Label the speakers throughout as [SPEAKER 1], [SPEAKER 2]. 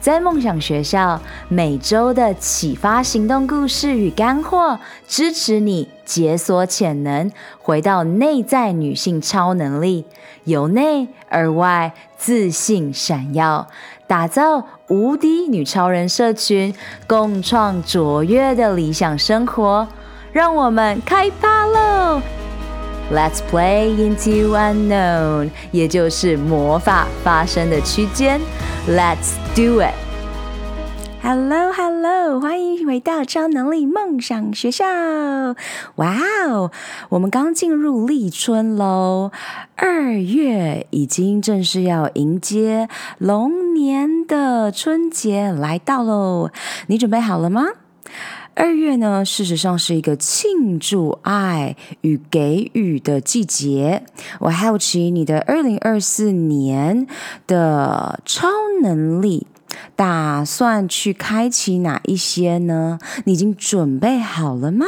[SPEAKER 1] 在梦想学校，每周的启发行动故事与干货，支持你解锁潜能，回到内在女性超能力，由内而外自信闪耀，打造无敌女超人社群，共创卓越的理想生活。让我们开趴喽！Let's play into unknown，也就是魔法发生的区间。Let's do it!
[SPEAKER 2] Hello, Hello，欢迎回到超能力梦想学校。哇哦，我们刚进入立春喽，二月已经正式要迎接龙年的春节来到喽。你准备好了吗？二月呢，事实上是一个庆祝爱与给予的季节。我好奇你的二零二四年的超能力，打算去开启哪一些呢？你已经准备好了吗？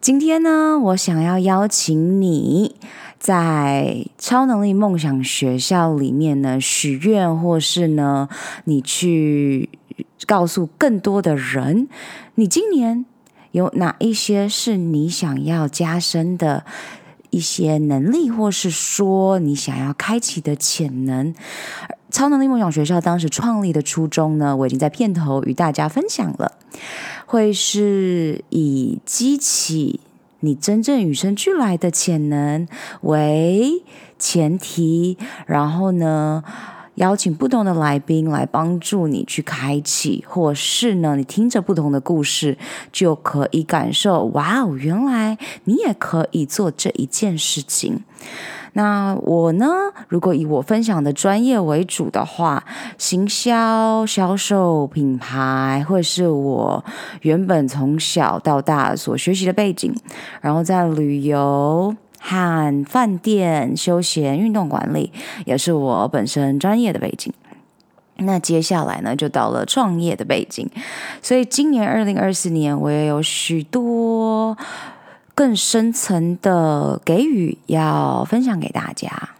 [SPEAKER 2] 今天呢，我想要邀请你在超能力梦想学校里面呢许愿，或是呢你去。告诉更多的人，你今年有哪一些是你想要加深的一些能力，或是说你想要开启的潜能？超能力梦想学校当时创立的初衷呢，我已经在片头与大家分享了，会是以激起你真正与生俱来的潜能为前提，然后呢，邀请不同的来宾来帮助你去开启，或是呢，你听着不同的故事，就可以感受，哇哦，原来你也可以做这一件事情。那我呢，如果以我分享的专业为主的话，行销、销售、品牌，会是我原本从小到大所学习的背景，然后在旅游。和饭店、休闲、运动管理也是我本身专业的背景。那接下来呢，就到了创业的背景。所以今年二零二四年，我也有许多更深层的给予要分享给大家。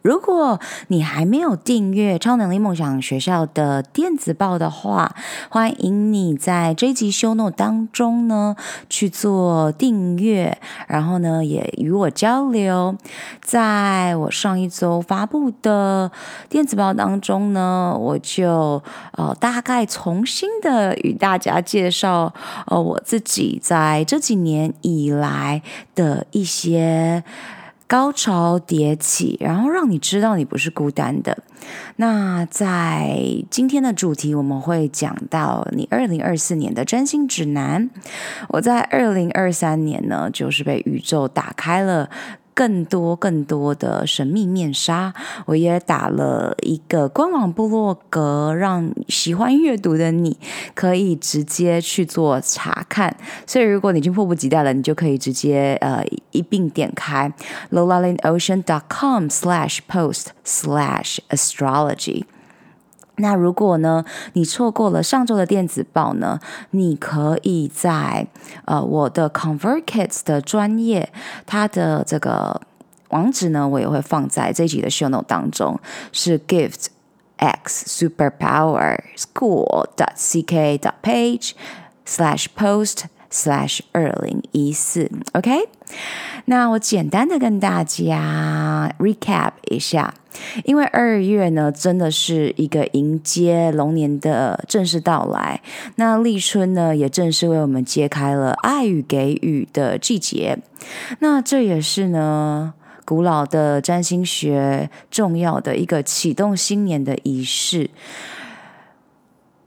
[SPEAKER 2] 如果你还没有订阅超能力梦想学校的电子报的话，欢迎你在这一集 show note 当中呢去做订阅，然后呢也与我交流。在我上一周发布的电子报当中呢，我就呃大概重新的与大家介绍呃我自己在这几年以来的一些。高潮迭起，然后让你知道你不是孤单的。那在今天的主题，我们会讲到你二零二四年的占星指南。我在二零二三年呢，就是被宇宙打开了。更多更多的神秘面纱，我也打了一个官网部落格，让喜欢阅读的你可以直接去做查看。所以，如果你已经迫不及待了，你就可以直接呃一并点开 lolalinocean.com/slash post slash astrology。那如果呢，你错过了上周的电子报呢，你可以在呃我的 ConvertKit 的专业，它的这个网址呢，我也会放在这一集的 Show Note 当中，是 Gift X Superpower School dot ck dot page slash post slash 二零一四，OK。那我简单的跟大家 recap 一下，因为二月呢，真的是一个迎接龙年的正式到来。那立春呢，也正式为我们揭开了爱与给予的季节。那这也是呢，古老的占星学，重要的一个启动新年的仪式。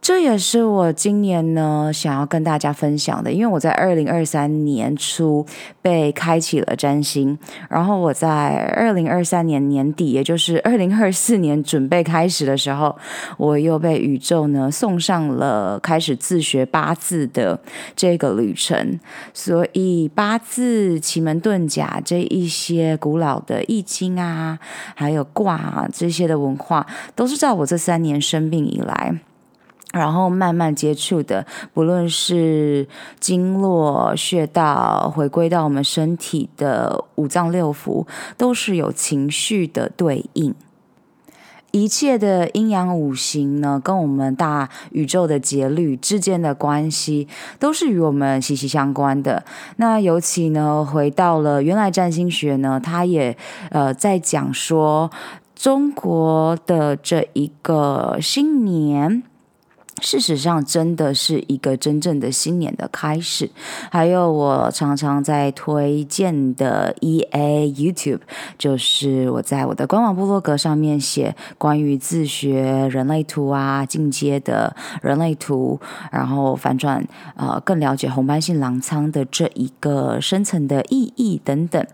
[SPEAKER 2] 这也是我今年呢想要跟大家分享的，因为我在二零二三年初被开启了占星，然后我在二零二三年年底，也就是二零二四年准备开始的时候，我又被宇宙呢送上了开始自学八字的这个旅程。所以八字、奇门遁甲这一些古老的易经啊，还有卦啊这些的文化，都是在我这三年生病以来。然后慢慢接触的，不论是经络穴道，回归到我们身体的五脏六腑，都是有情绪的对应。一切的阴阳五行呢，跟我们大宇宙的节律之间的关系，都是与我们息息相关的。那尤其呢，回到了原来占星学呢，它也呃在讲说中国的这一个新年。事实上，真的是一个真正的新年的开始。还有我常常在推荐的 EA YouTube，就是我在我的官网部落格上面写关于自学人类图啊、进阶的人类图，然后反转呃更了解红斑性狼疮的这一个深层的意义等等。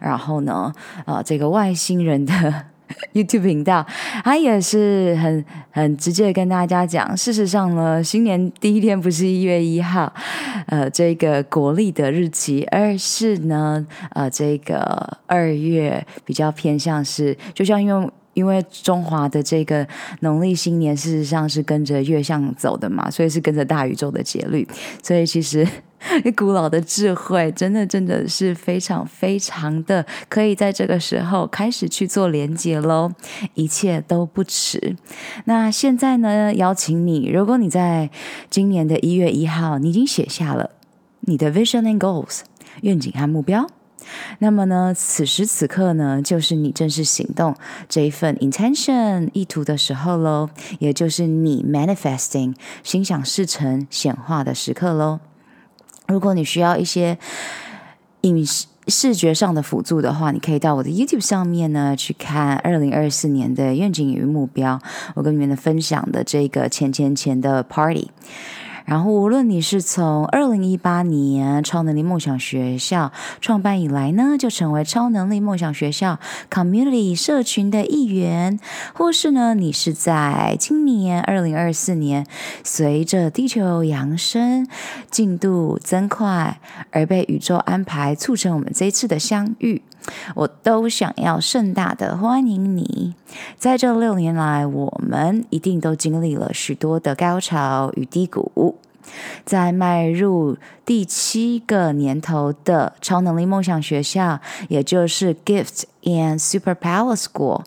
[SPEAKER 2] 然后呢，呃，这个外星人的。YouTube 频道，他也是很很直接跟大家讲，事实上呢，新年第一天不是一月一号，呃，这个国历的日期，而是呢，呃，这个二月比较偏向是，就像因为因为中华的这个农历新年，事实上是跟着月相走的嘛，所以是跟着大宇宙的节律，所以其实。古老的智慧，真的真的是非常非常的，可以在这个时候开始去做连接喽，一切都不迟。那现在呢，邀请你，如果你在今年的一月一号，你已经写下了你的 vision and goals 愿景和目标，那么呢，此时此刻呢，就是你正式行动这一份 intention 意图的时候喽，也就是你 manifesting 心想事成显化的时刻喽。如果你需要一些影视视觉上的辅助的话，你可以到我的 YouTube 上面呢去看二零二四年的愿景与目标，我跟你们的分享的这个钱钱钱的 Party。然后，无论你是从二零一八年超能力梦想学校创办以来呢，就成为超能力梦想学校 Community 社群的一员，或是呢，你是在今年二零二四年随着地球扬升进度增快而被宇宙安排促成我们这一次的相遇，我都想要盛大的欢迎你。在这六年来，我们一定都经历了许多的高潮与低谷。在迈入第七个年头的超能力梦想学校，也就是 Gift and Superpower School，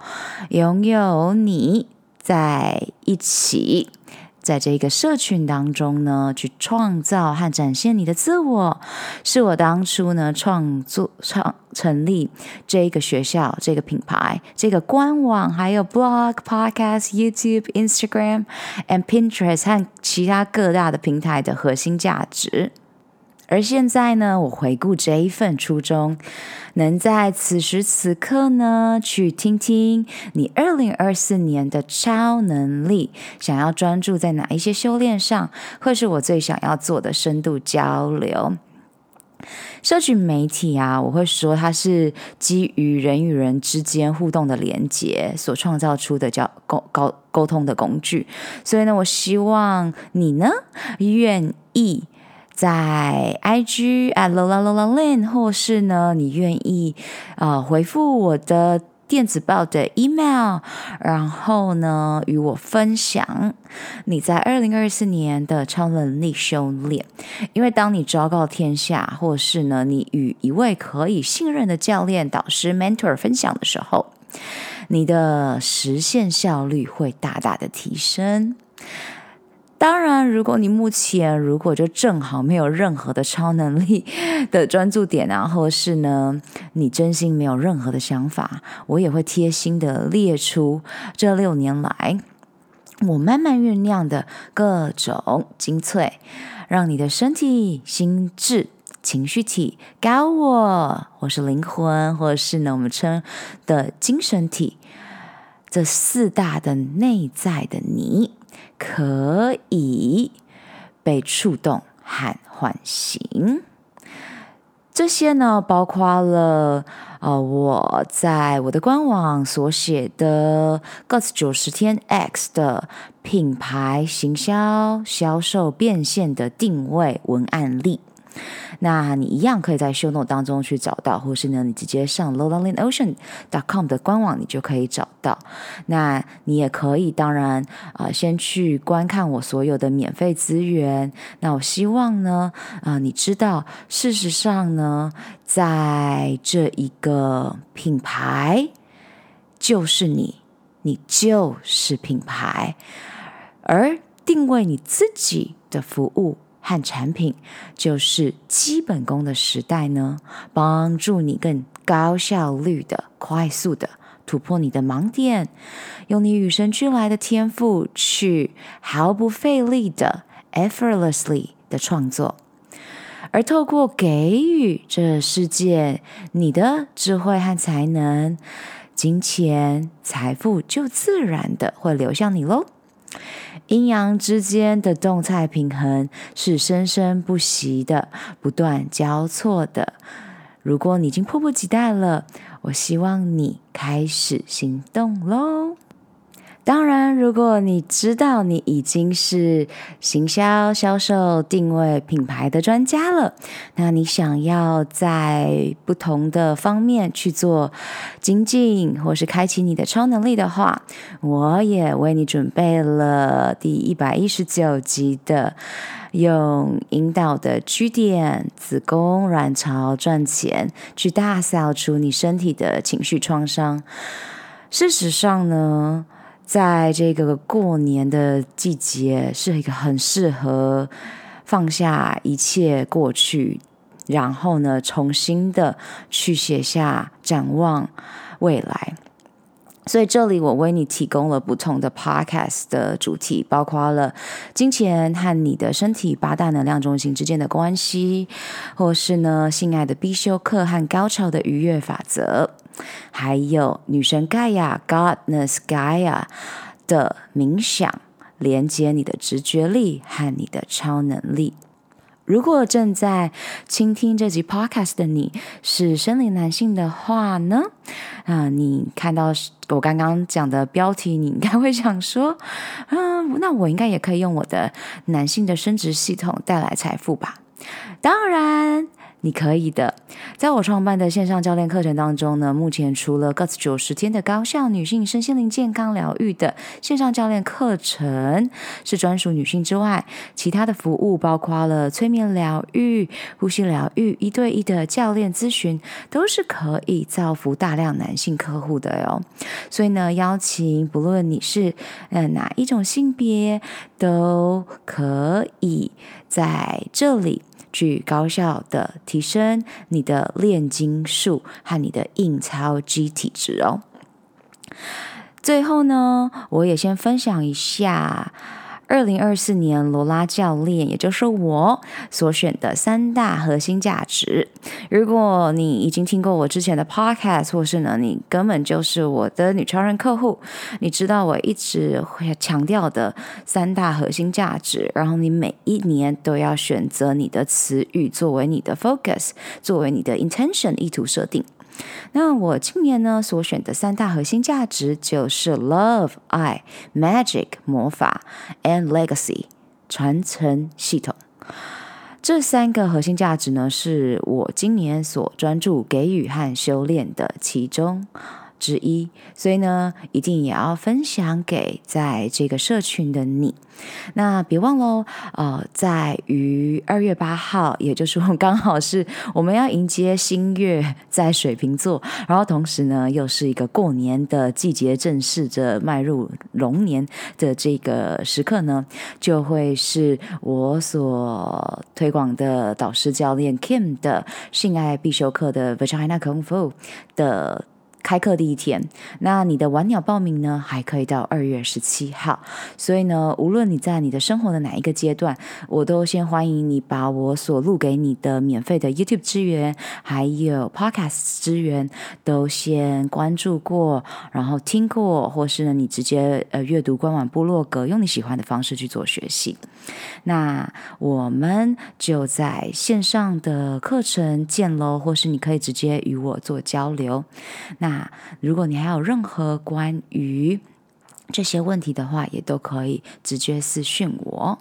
[SPEAKER 2] 拥有你在一起。在这个社群当中呢，去创造和展现你的自我，是我当初呢创作创成立这个学校、这个品牌、这个官网，还有 blog、podcast、YouTube、Instagram and Pinterest 和其他各大的平台的核心价值。而现在呢，我回顾这一份初衷，能在此时此刻呢，去听听你二零二四年的超能力，想要专注在哪一些修炼上，会是我最想要做的深度交流。社群媒体啊，我会说它是基于人与人之间互动的连接所创造出的叫沟沟沟通的工具，所以呢，我希望你呢愿意。在 IG at Lola Lola Lin，或是呢，你愿意啊、回复我的电子报的 email，然后呢，与我分享你在二零二四年的超能力修炼。因为当你昭告天下，或是呢，你与一位可以信任的教练、导师、mentor 分享的时候，你的实现效率会大大的提升。当然，如果你目前如果就正好没有任何的超能力的专注点啊，或是呢，你真心没有任何的想法，我也会贴心的列出这六年来我慢慢酝酿的各种精粹，让你的身体、心智、情绪体、高我，或是灵魂，或是呢我们称的精神体，这四大的内在的你。可以被触动和唤醒。这些呢，包括了呃，我在我的官网所写的《GOT 九十天 X》的品牌行销销售变现的定位文案例。那你一样可以在 show note 当中去找到，或是呢，你直接上 lowlandocean.com 的官网，你就可以找到。那你也可以，当然啊、先去观看我所有的免费资源。那我希望呢，啊、你知道，事实上呢，在这一个品牌，就是你，你就是品牌，而定位你自己的服务。和产品就是基本功的时代呢，帮助你更高效率的、快速的突破你的盲点，用你与生俱来的天赋去毫不费力的 effortlessly 的创作，而透过给予这世界你的智慧和才能，金钱财富就自然的会流向你喽。阴阳之间的动态平衡是生生不息的、不断交错的。如果你已经迫不及待了，我希望你开始行动喽。当然，如果你知道你已经是行销、销售、定位品牌的专家了，那你想要在不同的方面去做精进，或是开启你的超能力的话，我也为你准备了第一百一十九集的用引导的据点、子宫、卵巢赚钱，去大扫除你身体的情绪创伤。事实上呢，在这个过年的季节，是一个很适合放下一切过去，然后呢，重新的去写下展望未来。所以这里我为你提供了不同的 podcast 的主题，包括了金钱和你的身体八大能量中心之间的关系，或是呢，性爱的必修课和高潮的愉悦法则。还有女神盖亚 Goddess Gaia 的冥想，连接你的直觉力和你的超能力。如果正在倾听这集 Podcast 的你是生理男性的话呢，啊，你看到我刚刚讲的标题，你应该会想说，嗯，那我应该也可以用我的男性的生殖系统带来财富吧？当然。你可以的，在我创办的线上教练课程当中呢，目前除了 Guts 九十天的高效女性身心灵健康疗愈的线上教练课程是专属女性之外，其他的服务包括了催眠疗愈、呼吸疗愈、一对一的教练咨询，都是可以造福大量男性客户的哟。所以呢，邀请不论你是呃哪一种性别，都可以在这里。去高效的提升你的炼金术和你的印钞机体质哦。最后呢，我也先分享一下。二零二四年罗拉教练，也就是我所选的三大核心价值。如果你已经听过我之前的 podcast，或是呢，你根本就是我的女超人客户，你知道我一直会强调的三大核心价值。然后你每一年都要选择你的词语作为你的 focus，作为你的 intention 意图设定。那我今年呢所选的三大核心价值就是 love 爱、magic 魔法 and legacy 传承系统。这三个核心价值呢，是我今年所专注给予和修炼的其中之一，所以呢，一定也要分享给在这个社群的你。那别忘喽，呃，在于二月八号，也就是我刚好是我们要迎接新月在水瓶座，然后同时呢，又是一个过年的季节，正式着迈入龙年的这个时刻呢，就会是我所推广的导师教练 Kim 的性爱必修课的 Vagina Kung Fu 的。开课第一天。那你的晚鸟报名呢，还可以到二月十七号。所以呢，无论你在你的生活的哪一个阶段，我都先欢迎你把我所录给你的免费的 YouTube 资源，还有 Podcast 资源，都先关注过，然后听过，或是呢，你直接呃阅读官网部落格，用你喜欢的方式去做学习。那我们就在线上的课程见喽，或是你可以直接与我做交流。那如果你还有任何关于这些问题的话，也都可以直接私讯我。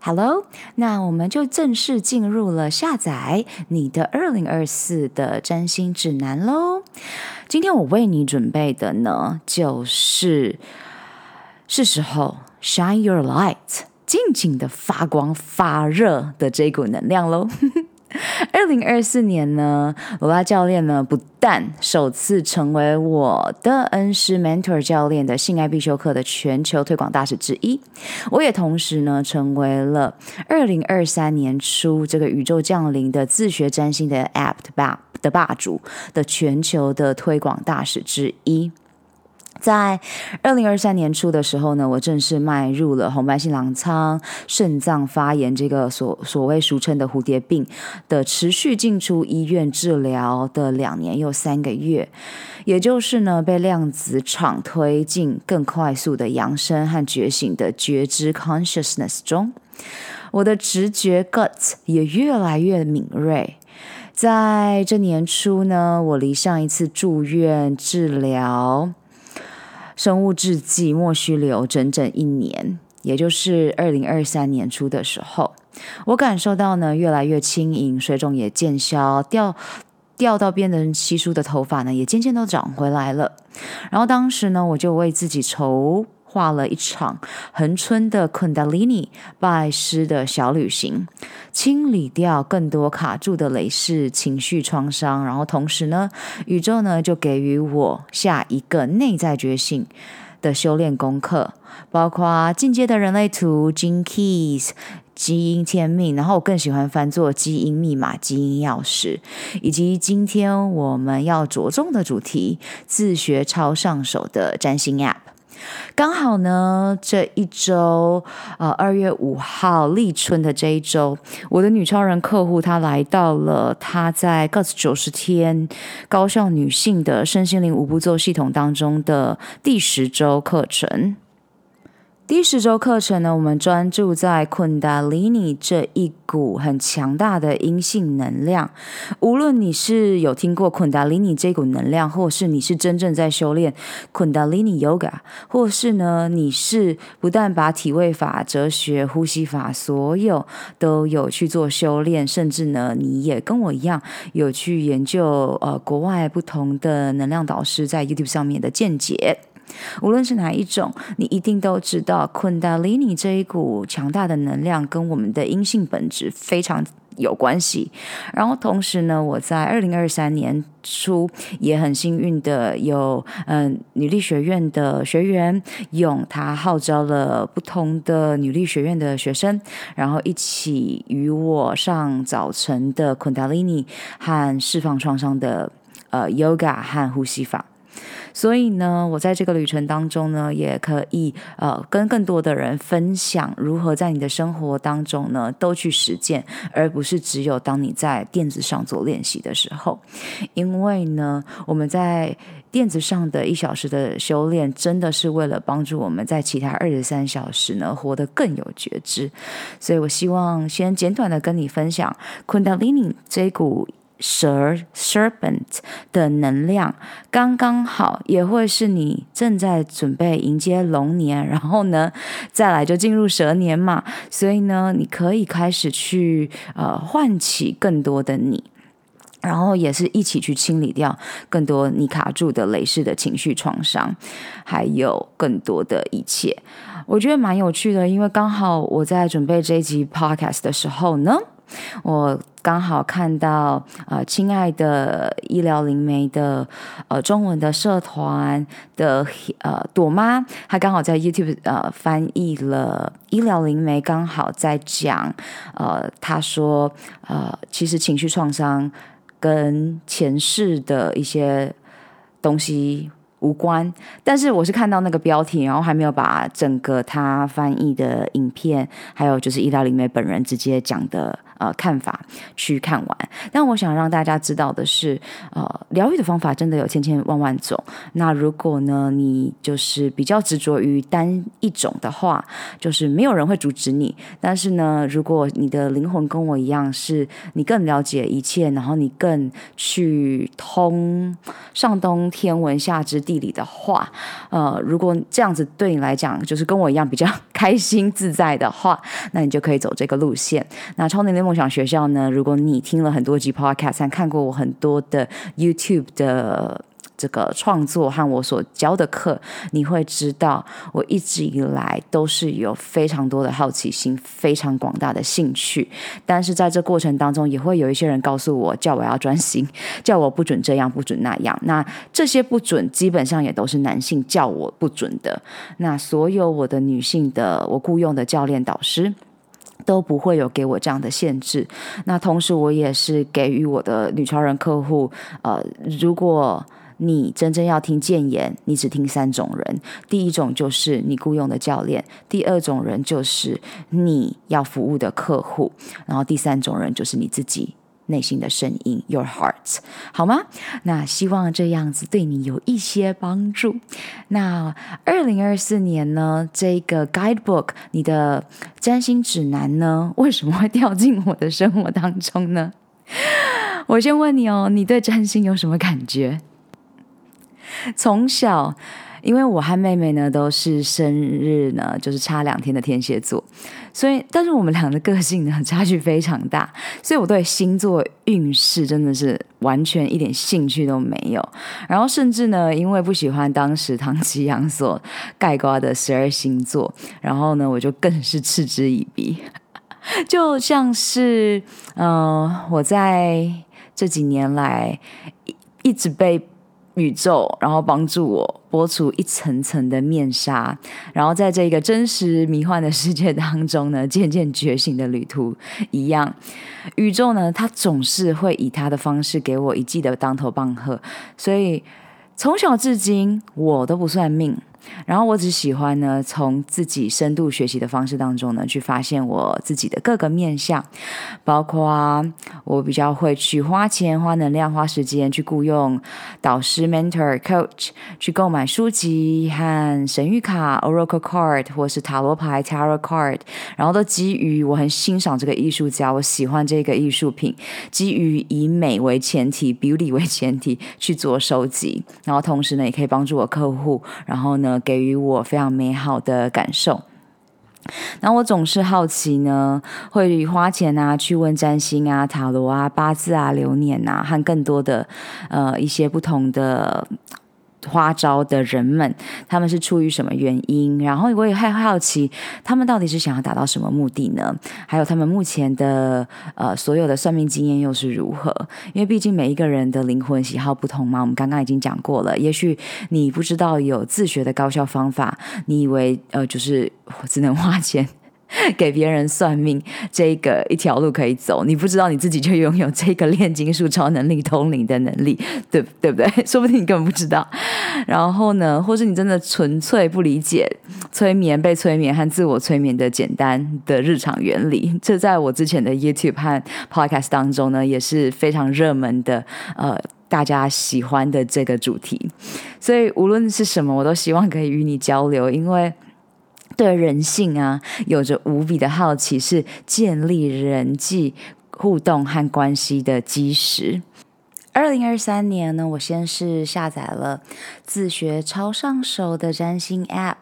[SPEAKER 2] Hello，那我们就正式进入了下载你的二零二四的占星指南喽。今天我为你准备的呢，就是是时候 shine your light。尽情的发光发热的这股能量喽！二零二四年呢，罗拉教练呢不但首次成为我的恩师 mentor 教练的性爱必修课的全球推广大使之一，我也同时呢成为了二零二三年初这个宇宙降临的自学占星的 app 的霸的霸主的全球的推广大使之一。在二零二三年初的时候呢，我正式迈入了红斑性狼疮、肾脏发炎这个所所谓俗称的蝴蝶病的持续进出医院治疗的两年又三个月，也就是呢被量子场推进更快速的扬升和觉醒的觉知 consciousness 中，我的直觉 gut 也越来越敏锐。在这年初呢，我离上一次住院治疗。生物制剂莫须留整整一年，也就是二零二三年初的时候，我感受到呢越来越轻盈，水肿也渐消，掉掉到变得稀疏的头发呢也渐渐都长回来了。然后当时呢，我就为自己愁画了一场恒春的昆达里尼拜师的小旅行，清理掉更多卡住的累世情绪创伤，然后同时呢，宇宙呢就给予我下一个内在觉醒的修炼功课，包括进阶的人类图、Gene Keys、基因天命，然后我更喜欢翻作基因密码、基因钥匙，以及今天我们要着重的主题——自学超上手的占星 App。刚好呢，这一周，呃，二月五号立春的这一周，我的女超人客户她来到了她在 GUTS 九十天高效女性的身心灵五步骤系统当中的第十周课程。第十周课程呢，我们专注在昆达里尼这一股很强大的阴性能量。无论你是有听过昆达里尼这股能量，或是你是真正在修炼昆达里尼 Yoga，或是呢，你是不但把体位法、哲学、呼吸法所有都有去做修炼，甚至呢，你也跟我一样有去研究呃国外不同的能量导师在 YouTube 上面的见解。无论是哪一种，你一定都知道，昆达里尼这一股强大的能量跟我们的阴性本质非常有关系。然后同时呢，我在二零二三年初也很幸运的有嗯女力学院的学员用他号召了不同的女力学院的学生，然后一起与我上早晨的昆达里尼和释放创伤的呃 Yoga 和呼吸法。所以呢，我在这个旅程当中呢，也可以呃跟更多的人分享如何在你的生活当中呢都去实践，而不是只有当你在垫子上做练习的时候。因为呢，我们在垫子上的一小时的修炼，真的是为了帮助我们在其他二十三小时呢活得更有觉知。所以我希望先简短的跟你分享昆达里尼这股。蛇 serpent 的能量刚刚好，也会是你正在准备迎接龙年，然后呢，再来就进入蛇年嘛。所以呢，你可以开始去呃唤起更多的你，然后也是一起去清理掉更多你卡住的累世的情绪创伤，还有更多的一切。我觉得蛮有趣的，因为刚好我在准备这一集 podcast 的时候呢。我刚好看到，呃，亲爱的医疗灵媒的，呃，中文的社团的，呃，朵妈，她刚好在 YouTube 呃翻译了医疗灵媒，刚好在讲，呃，她说，呃，其实情绪创伤跟前世的一些东西无关，但是我是看到那个标题，然后还没有把整个他翻译的影片，还有就是意大利妹本人直接讲的。呃，看法去看完，但我想让大家知道的是，呃，疗愈的方法真的有千千万万种。那如果呢，你就是比较执着于单一种的话，就是没有人会阻止你。但是呢，如果你的灵魂跟我一样，是你更了解一切，然后你更去通上通天文下知地理的话，呃，如果这样子对你来讲，就是跟我一样比较 开心自在的话，那你就可以走这个路线。那超能力梦想学校呢，如果你听了很多集 Podcast，看过我很多的 YouTube 的这个创作和我所教的课，你会知道我一直以来都是有非常多的好奇心，非常广大的兴趣。但是在这过程当中，也会有一些人告诉我，叫我要专心，叫我不准这样，不准那样。那这些不准，基本上也都是男性叫我不准的。那所有我的女性的我雇佣的教练导师。都不会有给我这样的限制。那同时，我也是给予我的女超人客户，呃，如果你真正要听谏言，你只听三种人。第一种就是你雇佣的教练，第二种人就是你要服务的客户，然后第三种人就是你自己。内心的声音，Your heart，好吗？那希望这样子对你有一些帮助。那二零二四年呢，这个 Guidebook，你的占星指南呢，为什么会掉进我的生活当中呢？我先问你哦，你对占星有什么感觉？从小。因为我和妹妹呢都是生日呢，就是差两天的天蝎座，所以但是我们俩的个性呢差距非常大，所以我对星座运势真的是完全一点兴趣都没有。然后甚至呢，因为不喜欢当时唐吉阳所概括的十二星座，然后呢，我就更是嗤之以鼻。就像是嗯、我在这几年来一一直被。宇宙，然后帮助我剥除一层层的面纱，然后在这个真实迷幻的世界当中呢，渐渐觉醒的旅途一样。宇宙呢，它总是会以它的方式给我一记的当头棒喝，所以从小至今，我都不算命。然后我只喜欢呢，从自己深度学习的方式当中呢，去发现我自己的各个面向，包括我比较会去花钱、花能量、花时间去雇佣导师、mentor、coach，去购买书籍和神谕卡、oracle card 或是塔罗牌 tarot card，然后都基于我很欣赏这个艺术家，我喜欢这个艺术品，基于以美为前提、beauty 为前提去做收集，然后同时呢，也可以帮助我客户，然后呢。给予我非常美好的感受。那我总是好奇呢，会花钱啊，去问占星啊、塔罗啊、八字啊、流年啊，和更多的呃一些不同的。花招的人们，他们是出于什么原因？然后我也很好奇，他们到底是想要达到什么目的呢？还有他们目前的呃所有的算命经验又是如何？因为毕竟每一个人的灵魂喜好不同嘛。我们刚刚已经讲过了，也许你不知道有自学的高效方法，你以为呃就是只能花钱。给别人算命，这个一条路可以走，你不知道你自己就拥有这个炼金术超能力通灵的能力，对对不对？说不定你根本不知道。然后呢，或是你真的纯粹不理解催眠、被催眠和自我催眠的简单的日常原理，这在我之前的 YouTube 和 Podcast 当中呢，也是非常热门的，呃，大家喜欢的这个主题。所以无论是什么，我都希望可以与你交流，因为。对人性啊，有着无比的好奇，是建立人际互动和关系的基石。二零二三年呢，我先是下载了自学超上手的占星 App，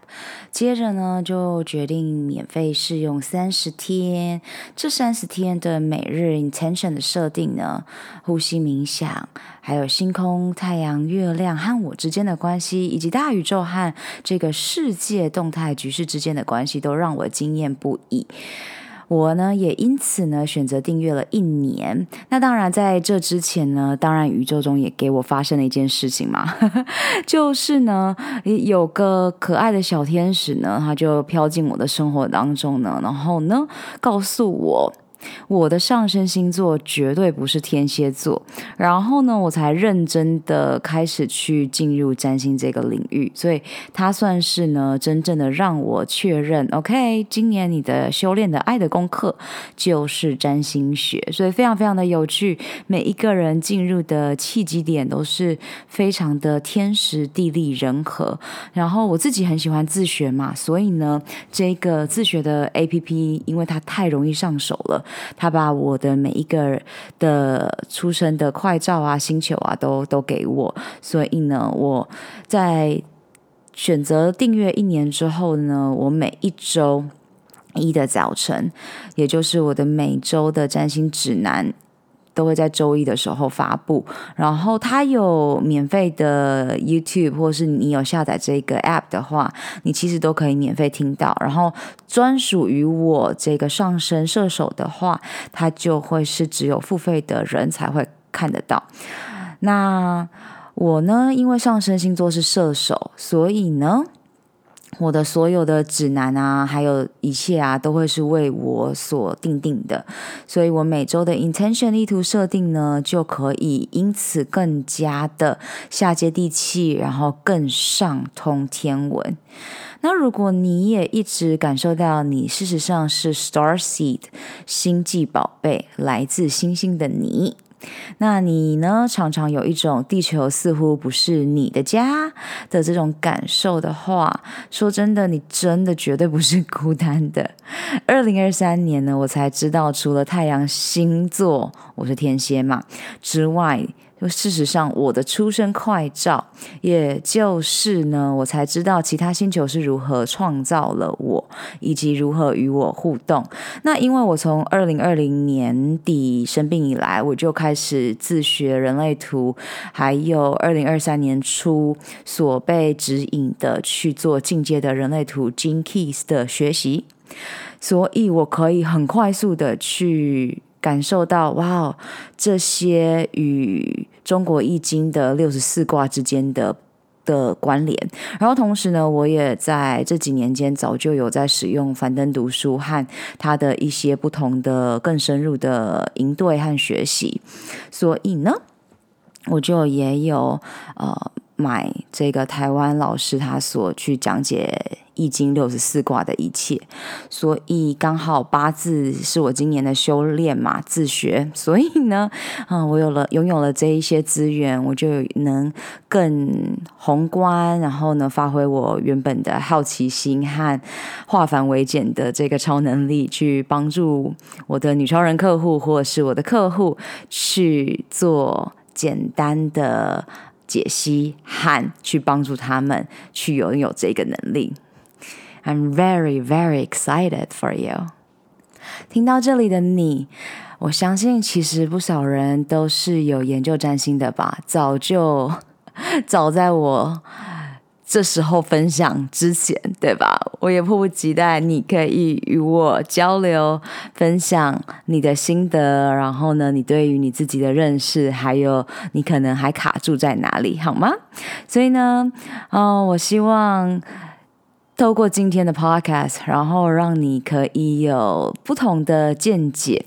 [SPEAKER 2] 接着呢就决定免费试用三十天。这三十天的每日 intention 的设定呢，呼吸冥想，还有星空、太阳、月亮和我之间的关系，以及大宇宙和这个世界动态局势之间的关系，都让我惊艳不已。我呢也因此呢选择订阅了一年。那当然在这之前呢，当然宇宙中也给我发生了一件事情嘛，就是呢有个可爱的小天使呢，他就飘进我的生活当中呢，然后呢告诉我我的上升星座绝对不是天蝎座，然后呢，我才认真的开始去进入占星这个领域，所以它算是呢，真正的让我确认，OK，今年你的修炼的爱的功课就是占星学，所以非常非常的有趣，每一个人进入的契机点都是非常的天时地利人和，然后我自己很喜欢自学嘛，所以呢，这个自学的 APP，因为它太容易上手了。他把我的每一个的出生的快照啊、星球啊，都都给我，所以呢，我在选择订阅一年之后呢，我每一周一的早晨，也就是我的每周的占星指南。都会在周一的时候发布，然后它有免费的 YouTube，或是你有下载这个 App 的话，你其实都可以免费听到。然后专属于我这个上升射手的话，它就会是只有付费的人才会看得到。那我呢，因为上升星座是射手，所以呢。我的所有的指南啊，还有一切啊，都会是为我所定定的，所以我每周的 intention 意图设定呢，就可以因此更加的下接地气，然后更上通天文。那如果你也一直感受到你事实上是 star seed 星际宝贝，来自星星的你。那你呢？常常有一种地球似乎不是你的家的这种感受的话，说真的，你真的绝对不是孤单的。二零二三年呢，我才知道，除了太阳星座，我是天蝎嘛之外。就事实上，我的出生快照，也就是呢，我才知道其他星球是如何创造了我，以及如何与我互动。那因为我从二零二零年底生病以来，我就开始自学人类图，还有二零二三年初所被指引的去做进阶的人类图 Gene Keys 的学习，所以我可以很快速的去。感受到哇，这些与中国易经的六十四卦之间的的关联。然后同时呢，我也在这几年间早就有在使用樊登读书和他的一些不同的更深入的应对和学习，所以呢，我就也有呃买这个台湾老师他所去讲解。易经六十四卦的一切，所以刚好八字是我今年的修炼嘛，自学，所以呢，嗯，我有了拥有了这一些资源，我就能更宏观，然后呢，发挥我原本的好奇心和化繁为简的这个超能力，去帮助我的女超人客户或是我的客户去做简单的解析和去帮助他们去拥有这个能力。I'm very, very excited for you。听到这里的你，我相信其实不少人都是有研究占星的吧？早就 早在我这时候分享之前，对吧？我也迫不及待，你可以与我交流，分享你的心得，然后呢，你对于你自己的认识，还有你可能还卡住在哪里，好吗？所以呢，哦，我希望。透过今天的 podcast，然后让你可以有不同的见解。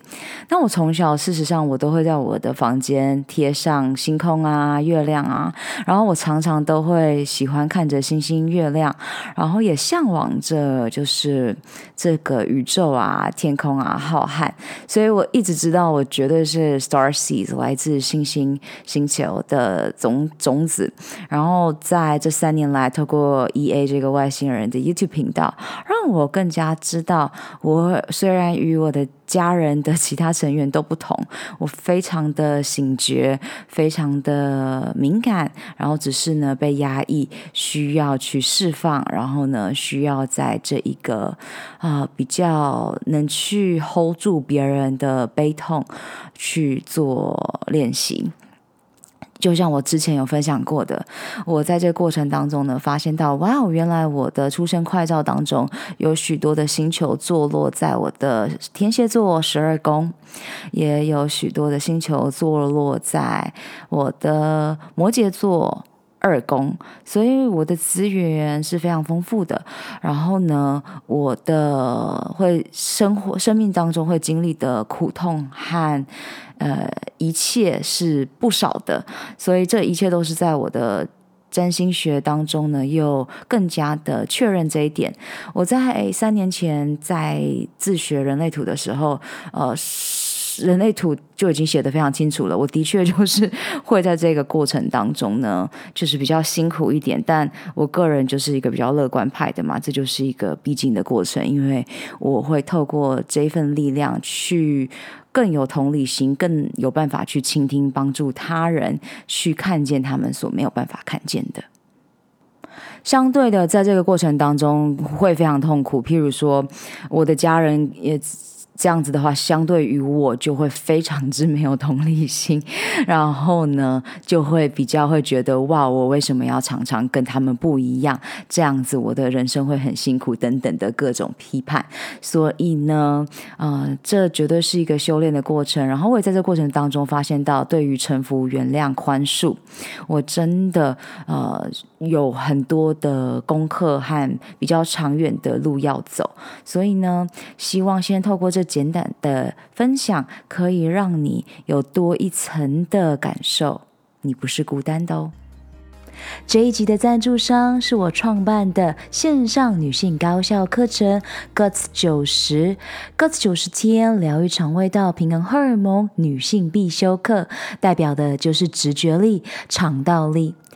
[SPEAKER 2] 那我从小，事实上，我都会在我的房间贴上星空啊、月亮啊，然后我常常都会喜欢看着星星、月亮，然后也向往着就是这个宇宙啊、天空啊浩瀚。所以我一直知道，我绝对是 star seeds 来自星星星球的种种子。然后在这三年来，透过 EA 这个外星人的 YouTube 频道，让我更加知道，我虽然与我的家人的其他成员都不同，我非常的醒觉，非常的敏感，然后只是呢被压抑，需要去释放，然后呢需要在这一个啊、比较能去 hold 住别人的悲痛去做练习。就像我之前有分享过的，我在这个过程当中呢，发现到哇，原来我的出生快照当中有许多的星球坐落在我的天蝎座十二宫，也有许多的星球坐落在我的摩羯座二宫，所以我的资源是非常丰富的。然后呢，我的会生活生命当中会经历的苦痛和呃一切是不少的，所以这一切都是在我的。占星学当中呢，又更加的确认这一点。我在三年前在自学人类图的时候，呃，人类图就已经写得非常清楚了。我的确就是会在这个过程当中呢，就是比较辛苦一点。但我个人就是一个比较乐观派的嘛，这就是一个必经的过程，因为我会透过这份力量去。更有同理心，更有办法去倾听，帮助他人去看见他们所没有办法看见的。相对的，在这个过程当中会非常痛苦。譬如说，我的家人也。这样子的话，相对于我就会非常之没有同理心，然后呢，就会比较会觉得哇，我为什么要常常跟他们不一样？这样子我的人生会很辛苦等等的各种批判。所以呢，呃，这绝对是一个修炼的过程。然后我也在这过程当中发现到，对于臣服、原谅、宽恕，我真的呃有很多的功课和比较长远的路要走。所以呢，希望先透过这。简单的分享可以让你有多一层的感受，你不是孤单的哦。这一集的赞助商是我创办的线上女性高效课程 Guts 九十 Guts 九十天疗愈肠胃道平衡荷尔蒙女性必修课，代表的就是直觉力、肠道力。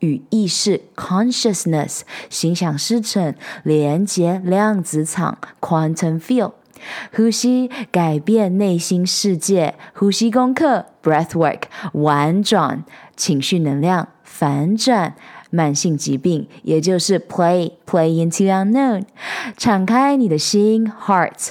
[SPEAKER 2] 与意识 （consciousness）。心想事成，连接量子场 （quantum field），呼吸改变内心世界，呼吸功课 （breathwork），玩转情绪能量，反转慢性疾病，也就是 play play into unknown，敞开你的心 （heart）。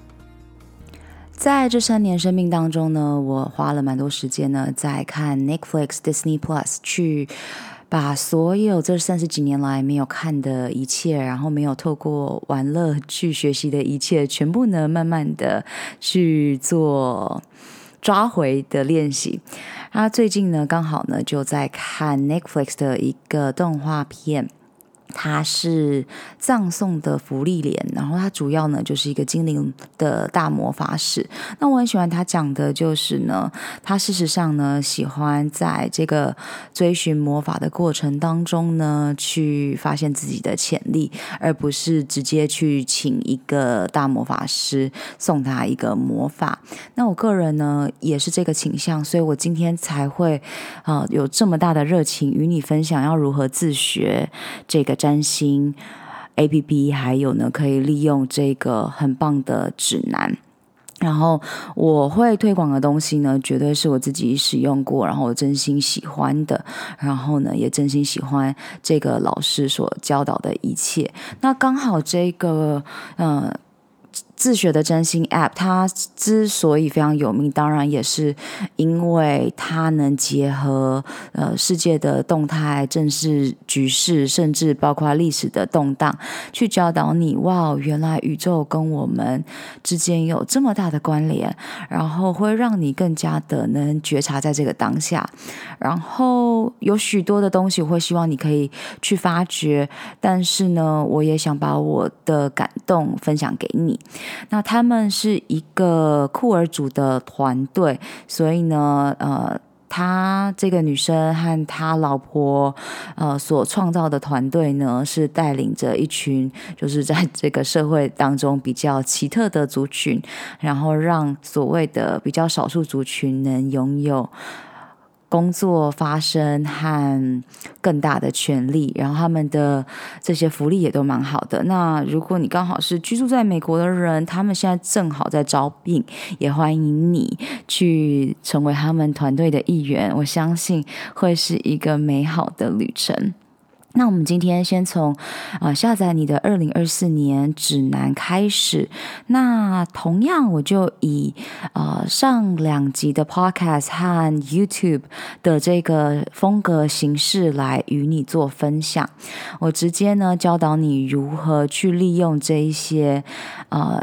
[SPEAKER 2] 在这三年生命当中呢，我花了蛮多时间呢，在看 Netflix、Disney Plus，去把所有这三十几年来没有看的一切，然后没有透过玩乐去学习的一切，全部呢，慢慢的去做抓回的练习。他最近呢，刚好呢就在看 Netflix 的一个动画片。他是葬送的福利莲，然后他主要呢就是一个精灵的大魔法使。那我很喜欢他讲的，就是呢，他事实上呢喜欢在这个追寻魔法的过程当中呢，去发现自己的潜力，而不是直接去请一个大魔法师送他一个魔法。那我个人呢也是这个倾向，所以我今天才会啊、有这么大的热情与你分享要如何自学这个。占星 APP，还有呢，可以利用这个很棒的指南。然后我会推广的东西呢，绝对是我自己使用过，然后我真心喜欢的。然后呢，也真心喜欢这个老师所教导的一切。那刚好这个，嗯、自学的占星 App，它之所以非常有名，当然也是因为它能结合呃世界的动态、政治局势，甚至包括历史的动荡，去教导你哇，原来宇宙跟我们之间有这么大的关联，然后会让你更加的能觉察在这个当下。然后有许多的东西，我会希望你可以去发掘，但是呢，我也想把我的感动分享给你。那他们是一个库尔族的团队，所以呢，呃，他这个女生和他老婆，呃，所创造的团队呢，是带领着一群就是在这个社会当中比较奇特的族群，然后让所谓的比较少数族群能拥有。工作发生和更大的权利，然后他们的这些福利也都蛮好的。那如果你刚好是居住在美国的人，他们现在正好在招聘，也欢迎你去成为他们团队的一员。我相信会是一个美好的旅程。那我们今天先从啊、下载你的二零二四年指南开始。那同样，我就以呃上两集的 Podcast 和 YouTube 的这个风格形式来与你做分享。我直接呢教导你如何去利用这一些呃。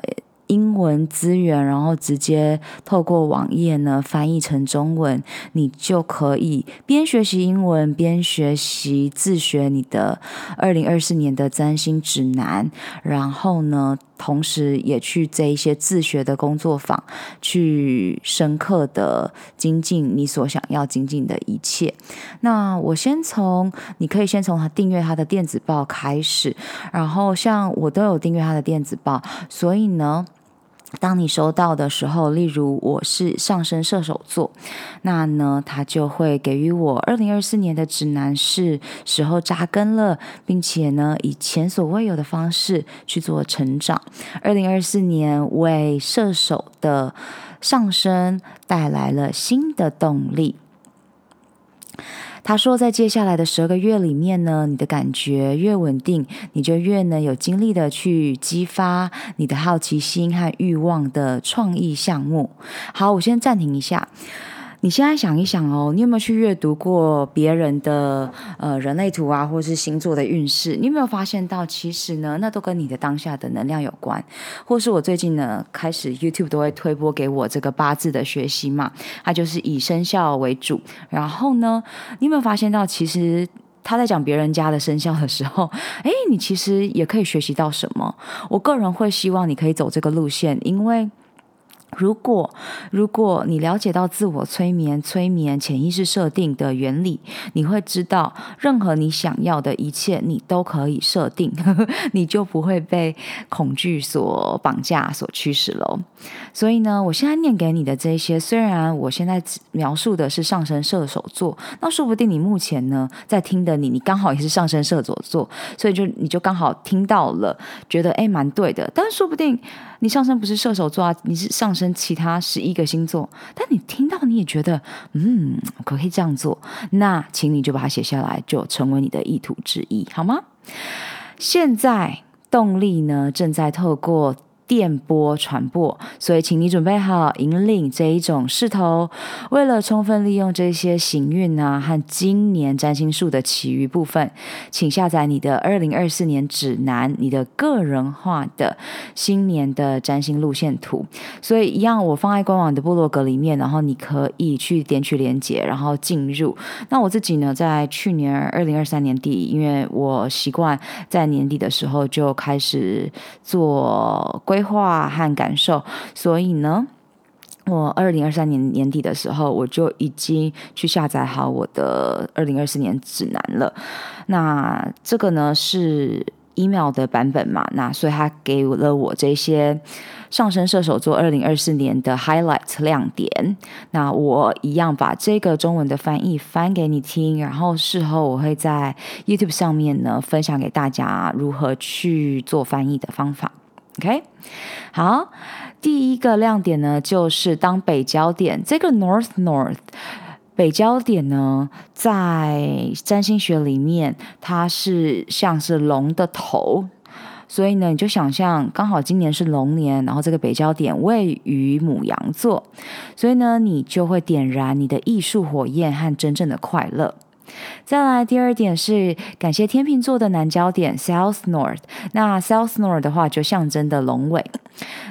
[SPEAKER 2] 英文资源，然后直接透过网页呢翻译成中文，你就可以边学习英文边学习自学你的二零二四年的占星指南，然后呢，同时也去这一些自学的工作坊，去深刻的精进你所想要精进的一切。那我先从，你可以先从他订阅他的电子报开始，然后像我都有订阅他的电子报，所以呢。当你收到的时候，例如我是上升射手座，那呢，他就会给予我二零二四年的指南是时候扎根了，并且呢，以前所未有的方式去做成长。二零二四年为射手的上升带来了新的动力。他说，在接下来的十二个月里面呢，你的感觉越稳定，你就越能有精力的去激发你的好奇心和欲望的创意项目。好，我先暂停一下。你现在想一想哦，你有没有去阅读过别人的呃人类图啊，或是星座的运势？你有没有发现到，其实呢，那都跟你的当下的能量有关。或是我最近呢，开始 YouTube 都会推播给我这个八字的学习嘛，它就是以生肖为主。然后呢，你有没有发现到，其实他在讲别人家的生肖的时候，诶，你其实也可以学习到什么？我个人会希望你可以走这个路线，因为。如果如果你了解到自我催眠、催眠潜意识设定的原理，你会知道，任何你想要的一切，你都可以设定，你就不会被恐惧所绑架、所驱使了。所以呢，我现在念给你的这些，虽然我现在描述的是上升射手座，那说不定你目前呢在听的你，你刚好也是上升射手座，所以就你就刚好听到了，觉得诶蛮对的。但是说不定你上升不是射手座啊，你是上升其他十一个星座，但你听到你也觉得嗯，可可以这样做？那请你就把它写下来，就成为你的意图之一，好吗？现在动力呢正在透过。电波传播，所以请你准备好引领这一种势头。为了充分利用这些行运啊和今年占星术的其余部分，请下载你的二零二四年指南，你的个人化的新年的占星路线图。所以一样，我放在官网的部落格里面，然后你可以去点取连结，然后进入。那我自己呢，在去年二零二三年底，因为我习惯在年底的时候就开始做规。规划和感受，所以呢，我二零二三年年底的时候，我就已经去下载好我的二零二四年指南了。那这个呢是 email 的版本嘛？那所以他给了我这些上升射手座二零二四年的 highlight 亮点。那我一样把这个中文的翻译翻给你听，然后事后我会在 YouTube 上面呢分享给大家如何去做翻译的方法。OK，好，第一个亮点呢，就是当北焦点这个 North North 北焦点呢，在占星学里面，它是像是龙的头，所以呢，你就想象刚好今年是龙年，然后这个北焦点位于牡羊座，所以呢，你就会点燃你的艺术火焰和真正的快乐。再来第二点是感谢天秤座的南焦点 South North，那 South North 的话就象征的龙尾，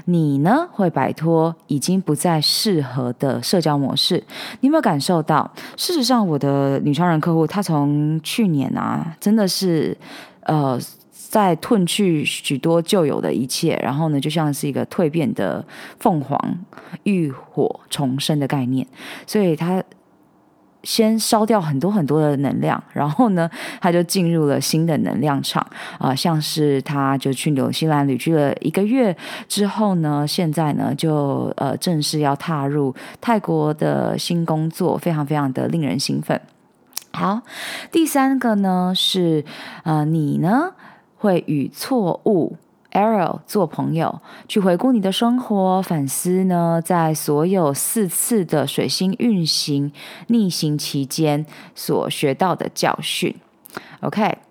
[SPEAKER 2] 你呢会摆脱已经不再适合的社交模式。你有没有感受到？事实上，我的女超人客户她从去年啊，真的是呃在褪去许多旧有的一切，然后呢就像是一个蜕变的凤凰浴火重生的概念，所以她。先烧掉很多很多的能量，然后呢，他就进入了新的能量场啊、像是他就去纽西兰旅居了一个月之后呢，现在呢就呃正式要踏入泰国的新工作，非常非常的令人兴奋。好，第三个呢是呃你呢会与错误。Arrow，做朋友，去回顾你的生活，反思呢，在所有四次的水星运行逆行期间所学到的教训。OK。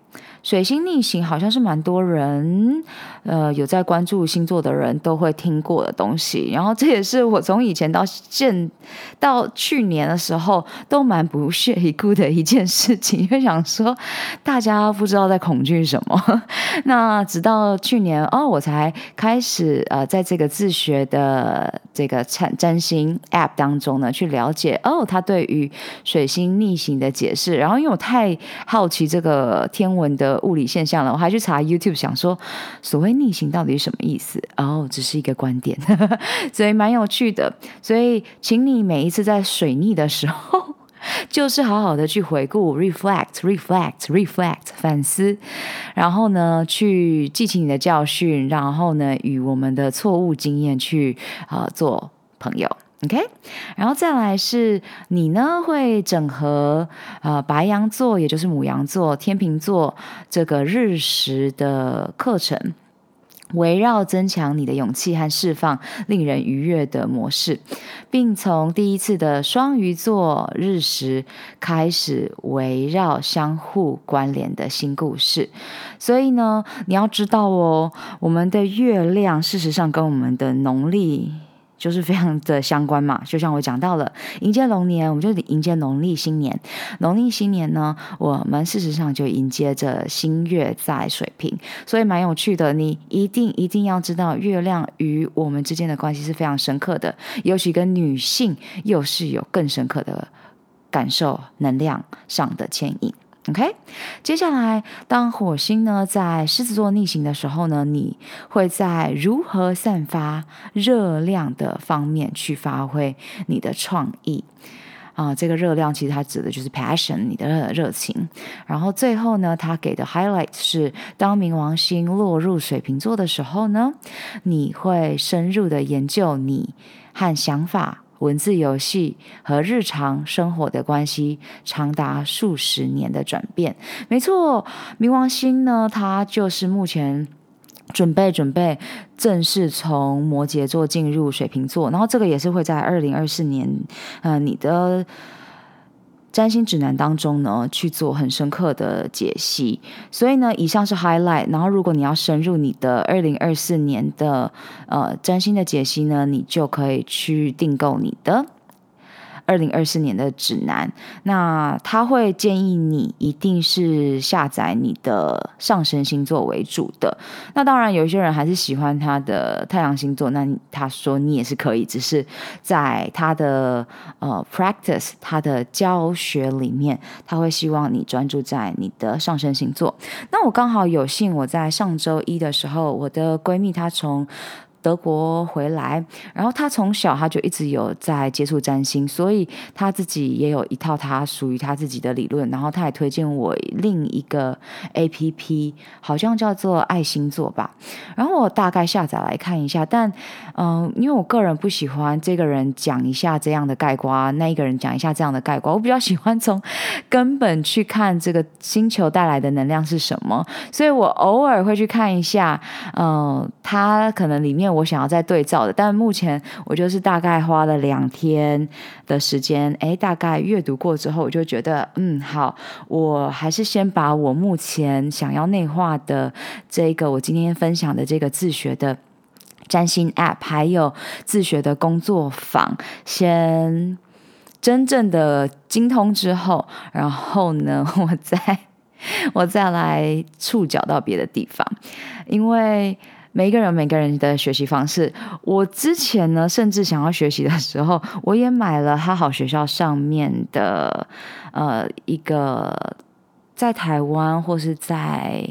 [SPEAKER 2] 水星逆行好像是蛮多人，呃，有在关注星座的人都会听过的东西。然后这也是我从以前到现到去年的时候都蛮不屑一顾的一件事情，因为想说 大家不知道在恐惧什么。那直到去年哦，我才开始呃，在这个自学的这个占占星 App 当中呢，去了解哦，他对于水星逆行的解释。然后因为我太好奇这个天文的。物理现象了，我还去查 YouTube，想说所谓逆行到底是什么意思？哦，只是一个观点，所以蛮有趣的。所以，请你每一次在水逆的时候，就是好好的去回顾、reflect、reflect、reflect，反思，然后呢，去记起你的教训，然后呢，与我们的错误经验去啊、做朋友。OK，然后再来是你呢，会整合呃白羊座，也就是母羊座、天秤座这个日食的课程，围绕增强你的勇气和释放令人愉悦的模式，并从第一次的双鱼座日食开始围绕相互关联的新故事。所以呢，你要知道哦，我们的月亮事实上跟我们的农历。就是非常的相关嘛，就像我讲到了迎接龙年，我们就迎接农历新年。农历新年呢，我们事实上就迎接着新月在水瓶，所以蛮有趣的。你一定一定要知道，月亮与我们之间的关系是非常深刻的，尤其跟女性又是有更深刻的感受，能量上的牵引。OK，接下来，当火星呢在狮子座逆行的时候呢，你会在如何散发热量的方面去发挥你的创意啊、这个热量其实它指的就是 passion，你的热情。然后最后呢，它给的 highlight 是，当冥王星落入水瓶座的时候呢，你会深入的研究你和想法。文字游戏和日常生活的关系，长达数十年的转变。没错，冥王星呢，它就是目前准备准备正式从摩羯座进入水瓶座，然后这个也是会在二零二四年，呃，你的。占星指南当中呢去做很深刻的解析。所以呢，以上是 highlight。然后，如果你要深入你的二零二四年的呃占星的解析呢，你就可以去订购你的。二零二四年的指南，那他会建议你一定是下载你的上升星座为主的。那当然，有一些人还是喜欢他的太阳星座，那他说你也是可以，只是在他的呃 practice 他的教学里面，他会希望你专注在你的上升星座。那我刚好有幸，我在上周一的时候，我的闺蜜她从德国回来，然后他从小他就一直有在接触占星，所以他自己也有一套他属于他自己的理论。然后他也推荐我另一个 APP，好像叫做爱星座吧。然后我大概下载来看一下，但嗯、因为我个人不喜欢这个人讲一下这样的概括，那一个人讲一下这样的概括，我比较喜欢从根本去看这个星球带来的能量是什么。所以我偶尔会去看一下，嗯、他可能里面。我想要再对照的，但目前我就是大概花了两天的时间，诶，大概阅读过之后，我就觉得，嗯，好，我还是先把我目前想要内化的这个，我今天分享的这个自学的占星 App，还有自学的工作坊，先真正的精通之后，然后呢，我再我再来触角到别的地方，因为。每个人，每个人的学习方式。我之前呢，甚至想要学习的时候，我也买了哈好学校上面的，呃，一个在台湾或是在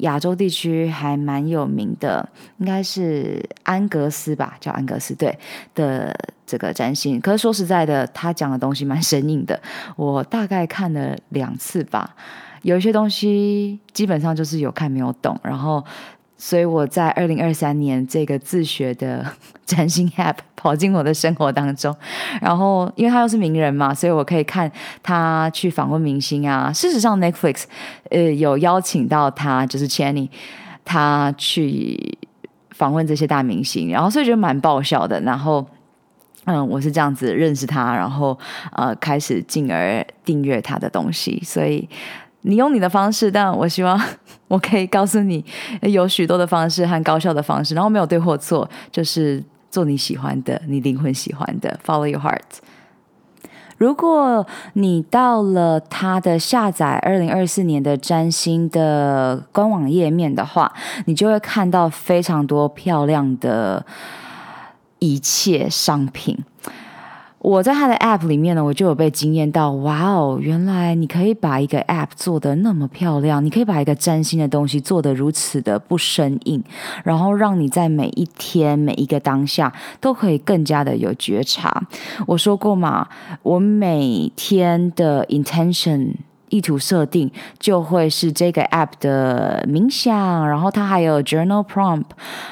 [SPEAKER 2] 亚洲地区还蛮有名的，应该是安格斯吧，叫安格斯对的这个占星。可是说实在的，他讲的东西蛮生硬的，我大概看了两次吧，有一些东西基本上就是有看没有懂，然后。所以我在二零二三年这个自学的 占星 App 跑进我的生活当中，然后因为他又是名人嘛，所以我可以看他去访问明星啊。事实上，Netflix 呃有邀请到他，就是 Channing，他去访问这些大明星，然后所以觉得蛮爆笑的。然后嗯，我是这样子认识他，然后呃开始进而订阅他的东西，所以。你用你的方式，但我希望 我可以告诉你，有许多的方式和高效的方式，然后没有对或错，就是做你喜欢的，你灵魂喜欢的，Follow your heart。如果你到了他的下载二零二四年的占星的官网页面的话，你就会看到非常多漂亮的一切商品。我在他的 App 里面呢，我就有被惊艳到，哇哦，原来你可以把一个 App 做得那么漂亮，你可以把一个崭新的东西做得如此的不生硬，然后让你在每一天每一个当下都可以更加的有觉察。我说过嘛，我每天的 intention。意图设定就会是这个 app 的冥想，然后它还有 journal prompt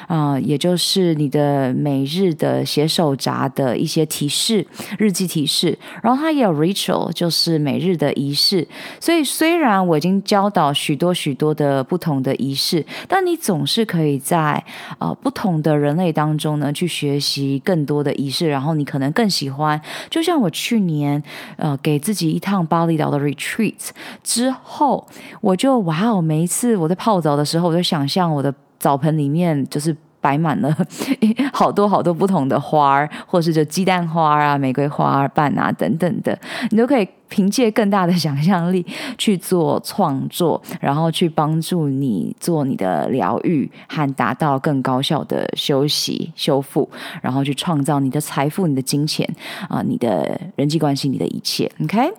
[SPEAKER 2] 啊、呃，也就是你的每日的写手札的一些提示、日记提示，然后它也有 ritual，就是每日的仪式。所以虽然我已经教导许多许多的不同的仪式，但你总是可以在呃不同的人类当中呢去学习更多的仪式，然后你可能更喜欢。就像我去年呃给自己一趟巴厘岛的 retreat。之后，我就哇哦！每一次我在泡澡的时候，我就想象我的澡盆里面就是摆满了 好多好多不同的花儿，或是就鸡蛋花啊、玫瑰花瓣啊等等的，你都可以。凭借更大的想象力去做创作，然后去帮助你做你的疗愈和达到更高效的休息修复，然后去创造你的财富、你的金钱啊、你的人际关系、你的一切。OK，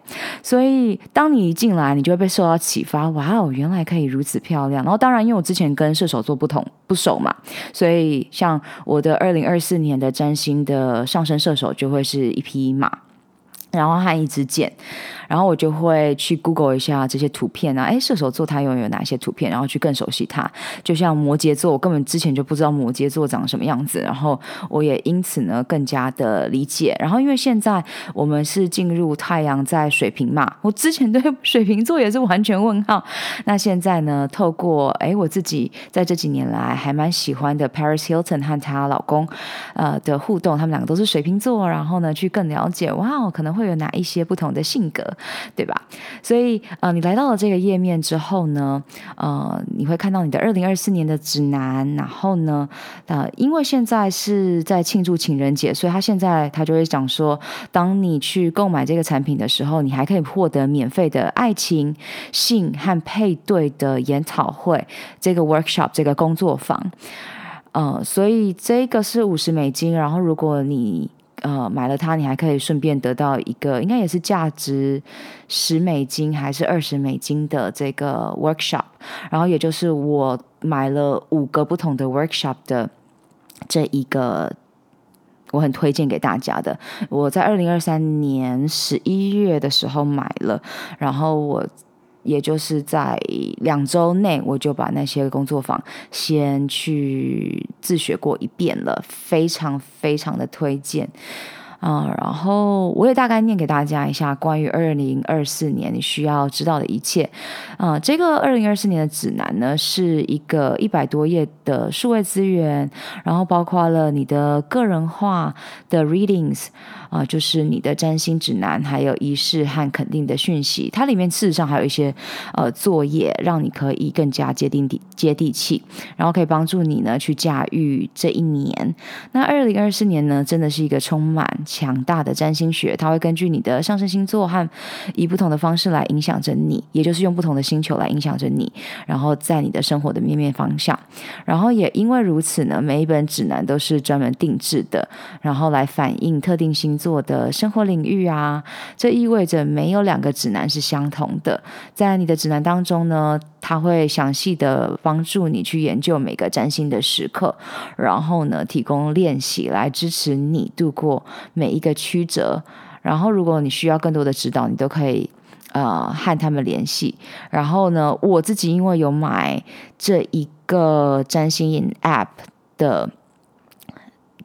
[SPEAKER 2] 所以当你一进来，你就会被受到启发。哇哦，原来可以如此漂亮！然后当然，因为我之前跟射手座不同不熟嘛，所以像我的二零二四年的占星的上升射手就会是一匹马。然后和一支箭，然后我就会去 Google 一下这些图片啊，诶，射手座它拥有哪些图片，然后去更熟悉它。就像摩羯座，我根本之前就不知道摩羯座长什么样子，然后我也因此呢更加的理解。然后因为现在我们是进入太阳在水瓶嘛，我之前对 水瓶座也是完全问号。那现在呢，透过诶我自己在这几年来还蛮喜欢的 Paris Hilton 和她老公呃的互动，他们两个都是水瓶座，然后呢去更了解，哇，可能会。会有哪一些不同的性格，对吧？所以呃，你来到了这个页面之后呢，呃，你会看到你的二零二四年的指南，然后呢，呃，因为现在是在庆祝情人节，所以他现在他就会讲说，当你去购买这个产品的时候，你还可以获得免费的爱情、性和配对的研讨会，这个 workshop 这个工作坊。呃，所以这个是五十美金，然后如果你呃买了它，你还可以顺便得到一个，应该也是价值十美金还是二十美金的这个 workshop，然后也就是我买了五个不同的 workshop 的这一个，我很推荐给大家的。我在二零二三年十一月的时候买了，然后我。也就是在两周内，我就把那些工作坊先去自学过一遍了，非常非常的推荐。啊、然后我也大概念给大家一下关于二零二四年你需要知道的一切。啊、嗯，这个二零二四年的指南呢，是一个一百多页的数位资源，然后包括了你的个人化的 readings 啊、就是你的占星指南，还有仪式和肯定的讯息。它里面事实上还有一些呃作业，让你可以更加接地地接地气，然后可以帮助你呢去驾驭这一年。那二零二四年呢，真的是一个充满。强大的占星学，它会根据你的上升星座和以不同的方式来影响着你，也就是用不同的星球来影响着你，然后在你的生活的面面方向。然后也因为如此呢，每一本指南都是专门定制的，然后来反映特定星做的生活领域啊。这意味着没有两个指南是相同的。在你的指南当中呢，它会详细的帮助你去研究每个占星的时刻，然后呢，提供练习来支持你度过每一个曲折。然后，如果你需要更多的指导，你都可以呃和他们联系。然后呢，我自己因为有买这一个占星 App 的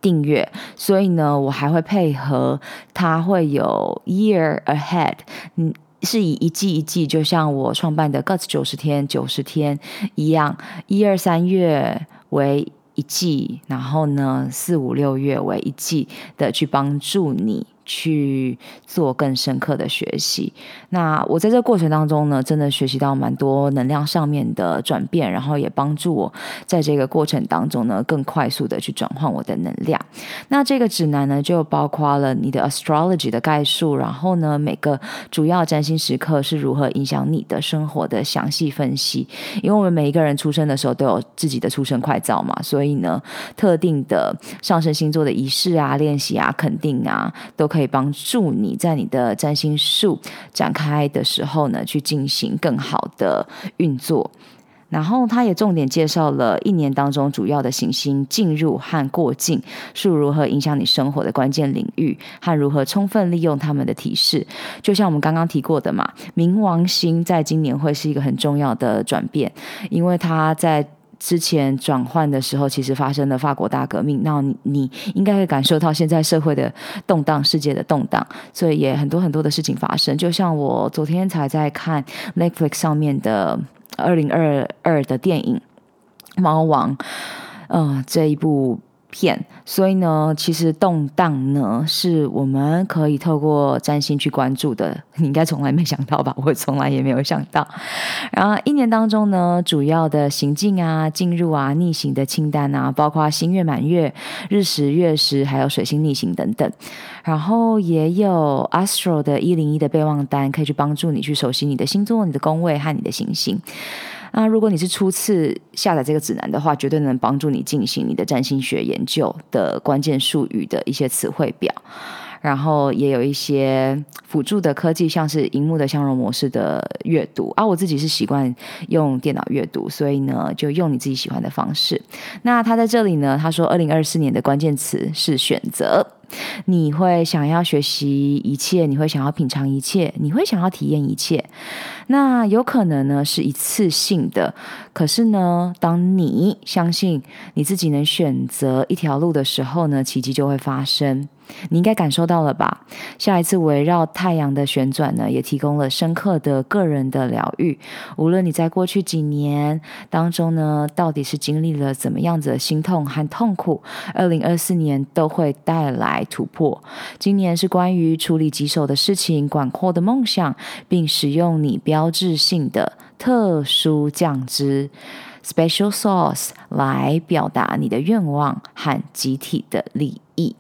[SPEAKER 2] 订阅，所以呢，我还会配合它会有 Year Ahead，嗯。是以一季一季，就像我创办的 Guts 九十天九十天一样，一二三月为一季，然后呢，四五六月为一季的去帮助你。去做更深刻的学习。那我在这过程当中呢，真的学习到蛮多能量上面的转变，然后也帮助我在这个过程当中呢，更快速的去转换我的能量。那这个指南呢，就包括了你的 astrology 的概述，然后呢，每个主要占星时刻是如何影响你的生活的详细分析。因为我们每一个人出生的时候都有自己的出生快照嘛，所以呢，特定的上升星座的仪式啊、练习啊、肯定啊，都可。可以帮助你在你的占星术展开的时候呢，去进行更好的运作。然后，他也重点介绍了一年当中主要的行星进入和过境是如何影响你生活的关键领域，和如何充分利用他们的提示。就像我们刚刚提过的嘛，冥王星在今年会是一个很重要的转变，因为它在。之前转换的时候，其实发生了法国大革命，那你你应该会感受到现在社会的动荡、世界的动荡，所以也很多很多的事情发生。就像我昨天才在看 Netflix 上面的二零二二的电影《猫王》，嗯，这一部。片，所以呢，其实动荡呢是我们可以透过占星去关注的。你应该从来没想到吧？我从来也没有想到。然后一年当中呢，主要的行进啊、进入啊、逆行的清单啊，包括新月、满月、日食、月食，还有水星逆行等等。然后也有 Astro 的一零一的备忘单，可以去帮助你去熟悉你的星座、你的宫位和你的行星。那如果你是初次下载这个指南的话，绝对能帮助你进行你的占星学研究的关键术语的一些词汇表，然后也有一些辅助的科技，像是荧幕的相容模式的阅读啊。我自己是习惯用电脑阅读，所以呢，就用你自己喜欢的方式。那他在这里呢，他说，二零二四年的关键词是选择。你会想要学习一切，你会想要品尝一切，你会想要体验一切。那有可能呢是一次性的，可是呢，当你相信你自己能选择一条路的时候呢，奇迹就会发生。你应该感受到了吧？下一次围绕太阳的旋转呢，也提供了深刻的个人的疗愈。无论你在过去几年当中呢，到底是经历了怎么样子的心痛和痛苦，二零二四年都会带来突破。今年是关于处理棘手的事情、广阔的梦想，并使用你标标志性的特殊酱汁 （special sauce） 来表达你的愿望和集体的利益。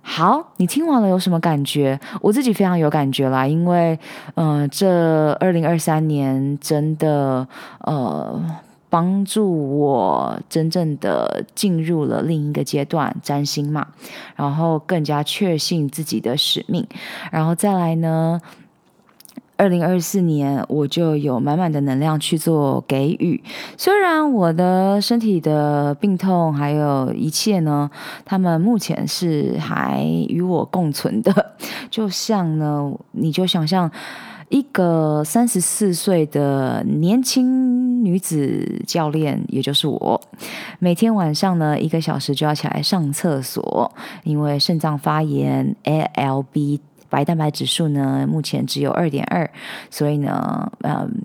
[SPEAKER 2] 好，你听完了有什么感觉？我自己非常有感觉啦，因为，呃，这二零二三年真的，呃，帮助我真正的进入了另一个阶段，占星嘛，然后更加确信自己的使命，然后再来呢。二零二四年，我就有满满的能量去做给予。虽然我的身体的病痛还有一切呢，他们目前是还与我共存的。就像呢，你就想象一个三十四岁的年轻女子教练，也就是我，每天晚上呢一个小时就要起来上厕所，因为肾脏发炎，ALB。白蛋白指数呢，目前只有二点二，所以呢，嗯，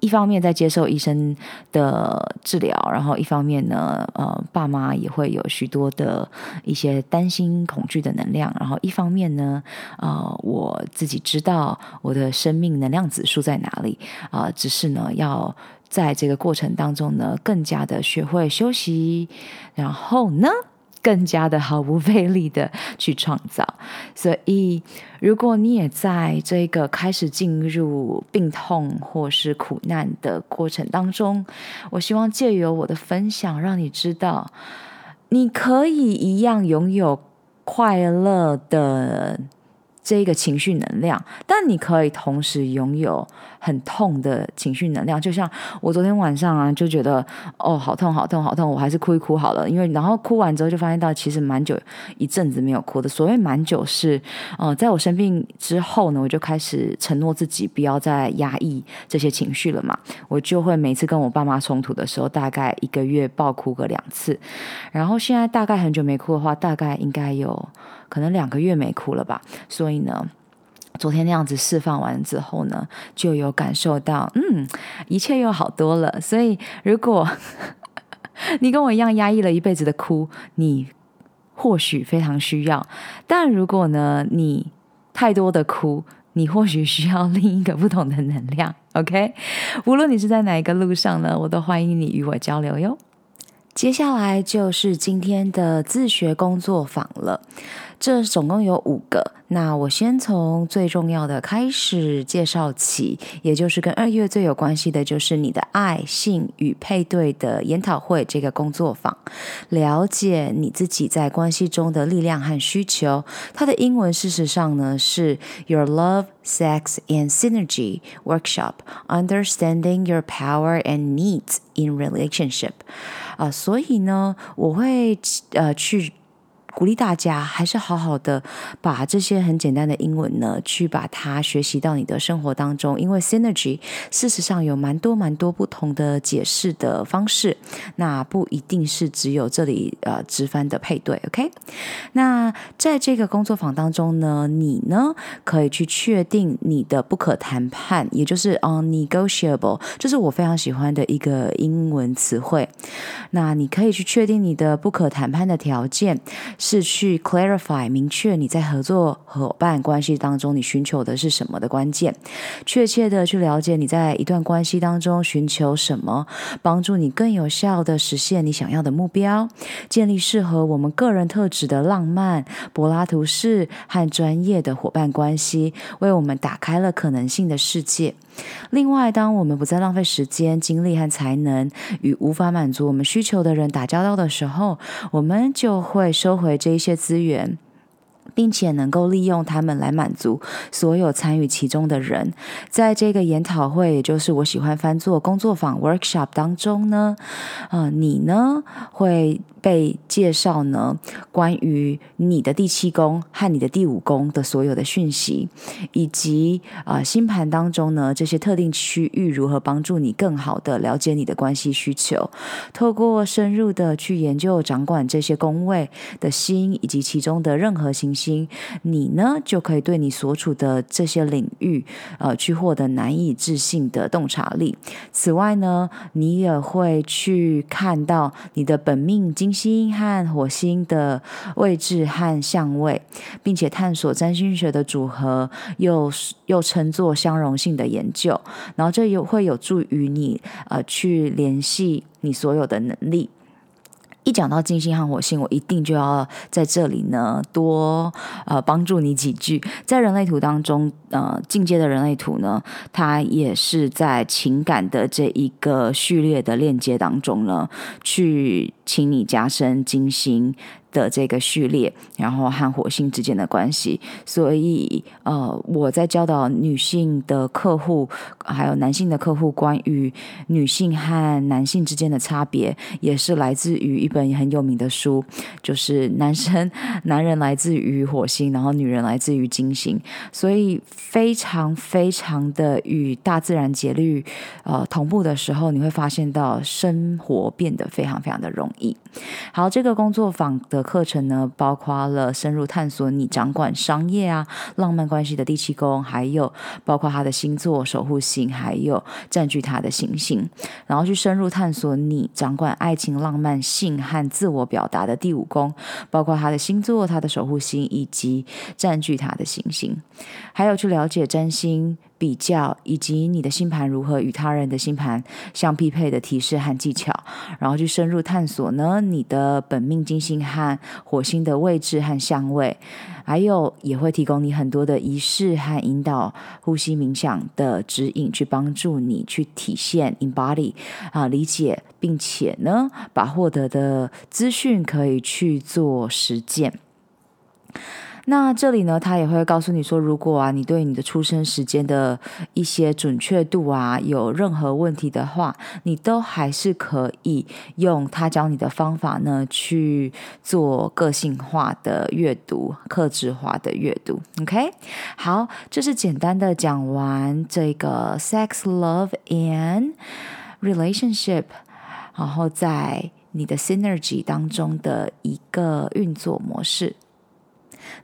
[SPEAKER 2] 一方面在接受医生的治疗，然后一方面呢，呃，爸妈也会有许多的一些担心、恐惧的能量，然后一方面呢，呃，我自己知道我的生命能量指数在哪里，啊、呃，只是呢，要在这个过程当中呢，更加的学会休息，然后呢。更加的毫不费力的去创造，所以如果你也在这个开始进入病痛或是苦难的过程当中，我希望借由我的分享，让你知道，你可以一样拥有快乐的。这一个情绪能量，但你可以同时拥有很痛的情绪能量。就像我昨天晚上啊，就觉得哦，好痛，好痛，好痛，我还是哭一哭好了。因为然后哭完之后，就发现到其实蛮久一阵子没有哭的。所谓蛮久是，呃，在我生病之后呢，我就开始承诺自己不要再压抑这些情绪了嘛。我就会每次跟我爸妈冲突的时候，大概一个月爆哭个两次。然后现在大概很久没哭的话，大概应该有。可能两个月没哭了吧，所以呢，昨天那样子释放完之后呢，就有感受到，嗯，一切又好多了。所以，如果 你跟我一样压抑了一辈子的哭，你或许非常需要；但如果呢，你太多的哭，你或许需要另一个不同的能量。OK，无论你是在哪一个路上呢，我都欢迎你与我交流哟。接下来就是今天的自学工作坊了。这总共有五个，那我先从最重要的开始介绍起，也就是跟二月最有关系的，就是你的爱、性与配对的研讨会这个工作坊，了解你自己在关系中的力量和需求。它的英文事实上呢是 Your Love, Sex and Synergy Workshop, Understanding Your Power and Needs in Relationship。啊，所以呢，我会呃去。鼓励大家还是好好的把这些很简单的英文呢，去把它学习到你的生活当中。因为 synergy 事实上有蛮多蛮多不同的解释的方式，那不一定是只有这里呃直翻的配对。OK，那在这个工作坊当中呢，你呢可以去确定你的不可谈判，也就是 unnegotiable，这是我非常喜欢的一个英文词汇。那你可以去确定你的不可谈判的条件。是去 clarify 明确你在合作伙伴关系当中你寻求的是什么的关键，确切的去了解你在一段关系当中寻求什么，帮助你更有效的实现你想要的目标，建立适合我们个人特质的浪漫柏拉图式和专业的伙伴关系，为我们打开了可能性的世界。另外，当我们不再浪费时间、精力和才能与无法满足我们需求的人打交道的时候，我们就会收回这一些资源，并且能够利用他们来满足所有参与其中的人。在这个研讨会，也就是我喜欢翻做工作坊 workshop 当中呢，呃，你呢会。被介绍呢关于你的第七宫和你的第五宫的所有的讯息，以及啊、星盘当中呢这些特定区域如何帮助你更好的了解你的关系需求。透过深入的去研究掌管这些宫位的星以及其中的任何行星，你呢就可以对你所处的这些领域呃去获得难以置信的洞察力。此外呢，你也会去看到你的本命金星和火星的位置和相位，并且探索占星学的组合，又又称作相容性的研究。然后这也会有助于你呃去联系你所有的能力。一讲到金星和火星，我一定就要在这里呢多呃帮助你几句。在人类图当中，呃，进阶的人类图呢，它也是在情感的这一个序列的链接当中呢，去请你加深金星的这个序列，然后和火星之间的关系，所以呃，我在教导女性的客户，还有男性的客户，关于女性和男性之间的差别，也是来自于一本很有名的书，就是男生男人来自于火星，然后女人来自于金星，所以非常非常的与大自然节律呃同步的时候，你会发现到生活变得非常非常的容易。好，这个工作坊的。课程呢，包括了深入探索你掌管商业啊、浪漫关系的第七宫，还有包括他的星座守护星，还有占据他的行星，然后去深入探索你掌管爱情、浪漫、性和自我表达的第五宫，包括他的星座、他的守护星以及占据他的行星，还有去了解占星。比较以及你的星盘如何与他人的星盘相匹配的提示和技巧，然后去深入探索呢，你的本命金星和火星的位置和相位，还有也会提供你很多的仪式和引导呼吸冥想的指引，去帮助你去体现 embody 啊，理解，并且呢，把获得的资讯可以去做实践。那这里呢，他也会告诉你说，如果啊，你对你的出生时间的一些准确度啊有任何问题的话，你都还是可以用他教你的方法呢去做个性化的阅读、克制化的阅读。OK，好，这是简单的讲完这个 Sex, Love and Relationship，然后在你的 Synergy 当中的一个运作模式。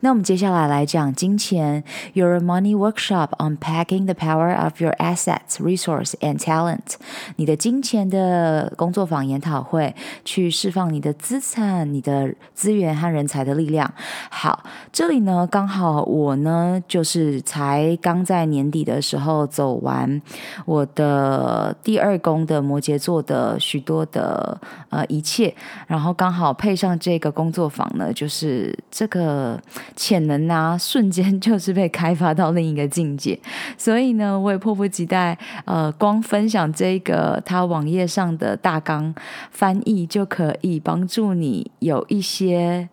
[SPEAKER 2] 那我们接下来来讲金钱，Your Money Workshop Unpacking the Power of Your Assets, Resource and Talent。你的金钱的工作坊研讨会，去释放你的资产、你的资源和人才的力量。好，这里呢，刚好我呢，就是才刚在年底的时候走完我的第二宫的摩羯座的许多的呃一切，然后刚好配上这个工作坊呢，就是这个。潜能啊，瞬间就是被开发到另一个境界。所以呢，我也迫不及待，呃，光分享这个他网页上的大纲翻译，就可以帮助你有一些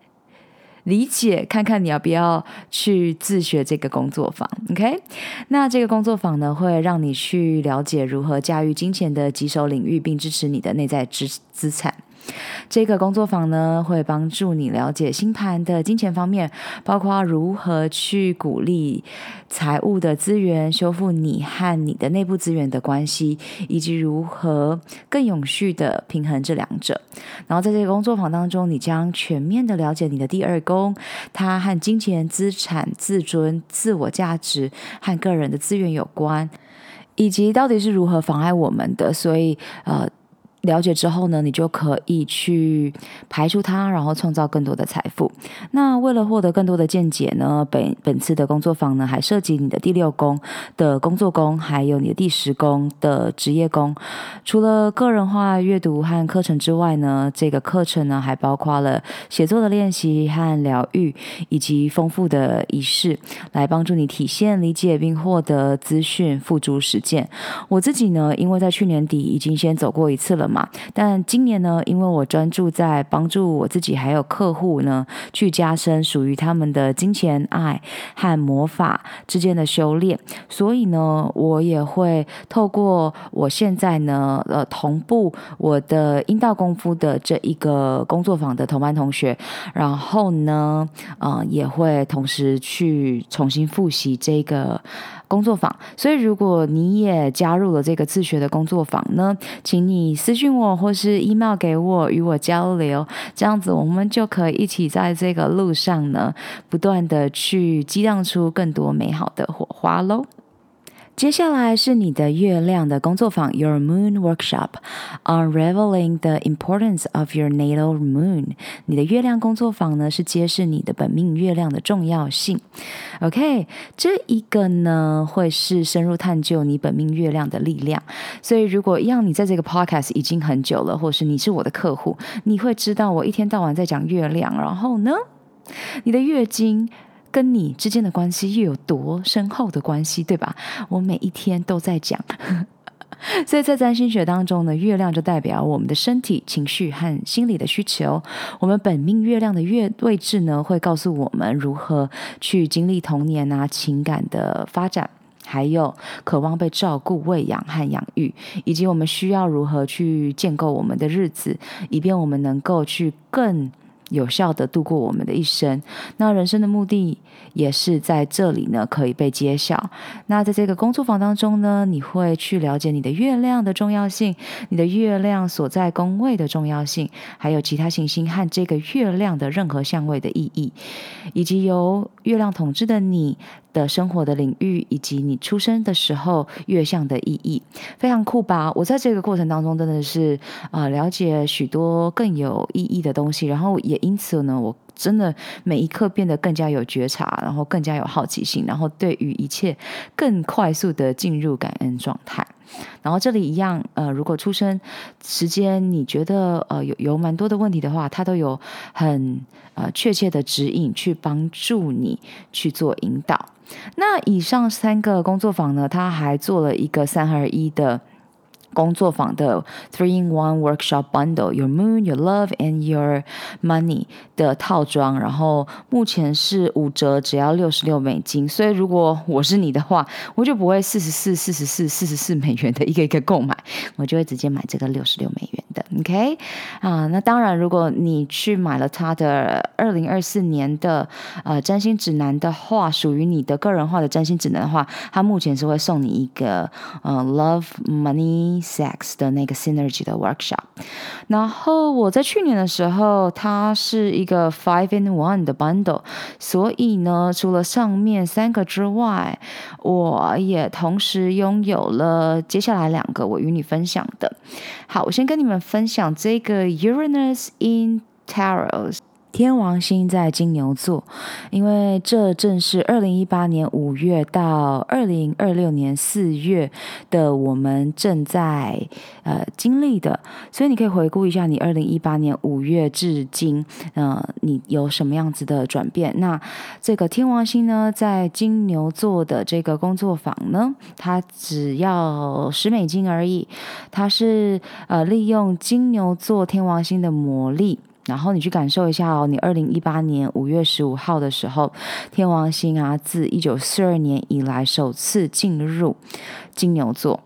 [SPEAKER 2] 理解，看看你要不要去自学这个工作坊。OK，那这个工作坊呢，会让你去了解如何驾驭金钱的棘手领域，并支持你的内在资资产。这个工作坊呢，会帮助你了解星盘的金钱方面，包括如何去鼓励财务的资源，修复你和你的内部资源的关系，以及如何更永续的平衡这两者。然后在这个工作坊当中，你将全面的了解你的第二宫，它和金钱、资产、自尊、自我价值和个人的资源有关，以及到底是如何妨碍我们的。所以，呃。了解之后呢，你就可以去排除它，然后创造更多的财富。那为了获得更多的见解呢，本本次的工作坊呢，还涉及你的第六宫的工作宫，还有你的第十宫的职业宫。除了个人化阅读和课程之外呢，这个课程呢，还包括了写作的练习和疗愈，以及丰富的仪式，来帮助你体现、理解并获得资讯，付诸实践。我自己呢，因为在去年底已经先走过一次了嘛。但今年呢，因为我专注在帮助我自己还有客户呢，去加深属于他们的金钱、爱和魔法之间的修炼，所以呢，我也会透过我现在呢，呃，同步我的阴道功夫的这一个工作坊的同班同学，然后呢，呃，也会同时去重新复习这个。工作坊，所以如果你也加入了这个自学的工作坊呢，请你私信我或是 email 给我，与我交流，这样子我们就可以一起在这个路上呢，不断的去激荡出更多美好的火花喽。接下来是你的月亮的工作坊，Your Moon Workshop，Unraveling the Importance of Your Natal Moon。你的月亮工作坊呢，是揭示你的本命月亮的重要性。OK，这一个呢，会是深入探究你本命月亮的力量。所以，如果让你在这个 Podcast 已经很久了，或是你是我的客户，你会知道我一天到晚在讲月亮，然后呢，你的月经。跟你之间的关系又有多深厚的关系，对吧？我每一天都在讲，所以在占星学当中呢，月亮就代表我们的身体、情绪和心理的需求。我们本命月亮的月位置呢，会告诉我们如何去经历童年啊、情感的发展，还有渴望被照顾、喂养和养育，以及我们需要如何去建构我们的日子，以便我们能够去更。有效的度过我们的一生，那人生的目的也是在这里呢，可以被揭晓。那在这个工作坊当中呢，你会去了解你的月亮的重要性，你的月亮所在宫位的重要性，还有其他行星和这个月亮的任何相位的意义，以及由月亮统治的你的生活的领域，以及你出生的时候月相的意义，非常酷吧？我在这个过程当中真的是啊、了解许多更有意义的东西，然后也因此呢，我真的每一刻变得更加有觉察，然后更加有好奇心，然后对于一切更快速的进入感恩状态。然后这里一样，呃，如果出生时间你觉得呃有有蛮多的问题的话，它都有很呃确切的指引去帮助你去做引导。那以上三个工作坊呢，他还做了一个三合一的。工作坊的 Three in One Workshop Bundle，Your Moon, Your Love and Your Money 的套装，然后目前是五折，只要六十六美金。所以如果我是你的话，我就不会四十四、四十四、四十四美元的一个一个购买，我就会直接买这个六十六美元的。OK 啊，那当然，如果你去买了他的二零二四年的呃占星指南的话，属于你的个人化的占星指南的话，他目前是会送你一个呃 Love Money。Sex 的那个 Synergy 的 Workshop，然后我在去年的时候，它是一个 Five in One 的 Bundle，所以呢，除了上面三个之外，我也同时拥有了接下来两个我与你分享的。好，我先跟你们分享这个 Uranus in Taurus。天王星在金牛座，因为这正是二零一八年五月到二零二六年四月的我们正在呃经历的，所以你可以回顾一下你二零一八年五月至今，呃，你有什么样子的转变？那这个天王星呢，在金牛座的这个工作坊呢，它只要十美金而已，它是呃利用金牛座天王星的魔力。然后你去感受一下哦，你二零一八年五月十五号的时候，天王星啊，自一九四二年以来首次进入金牛座，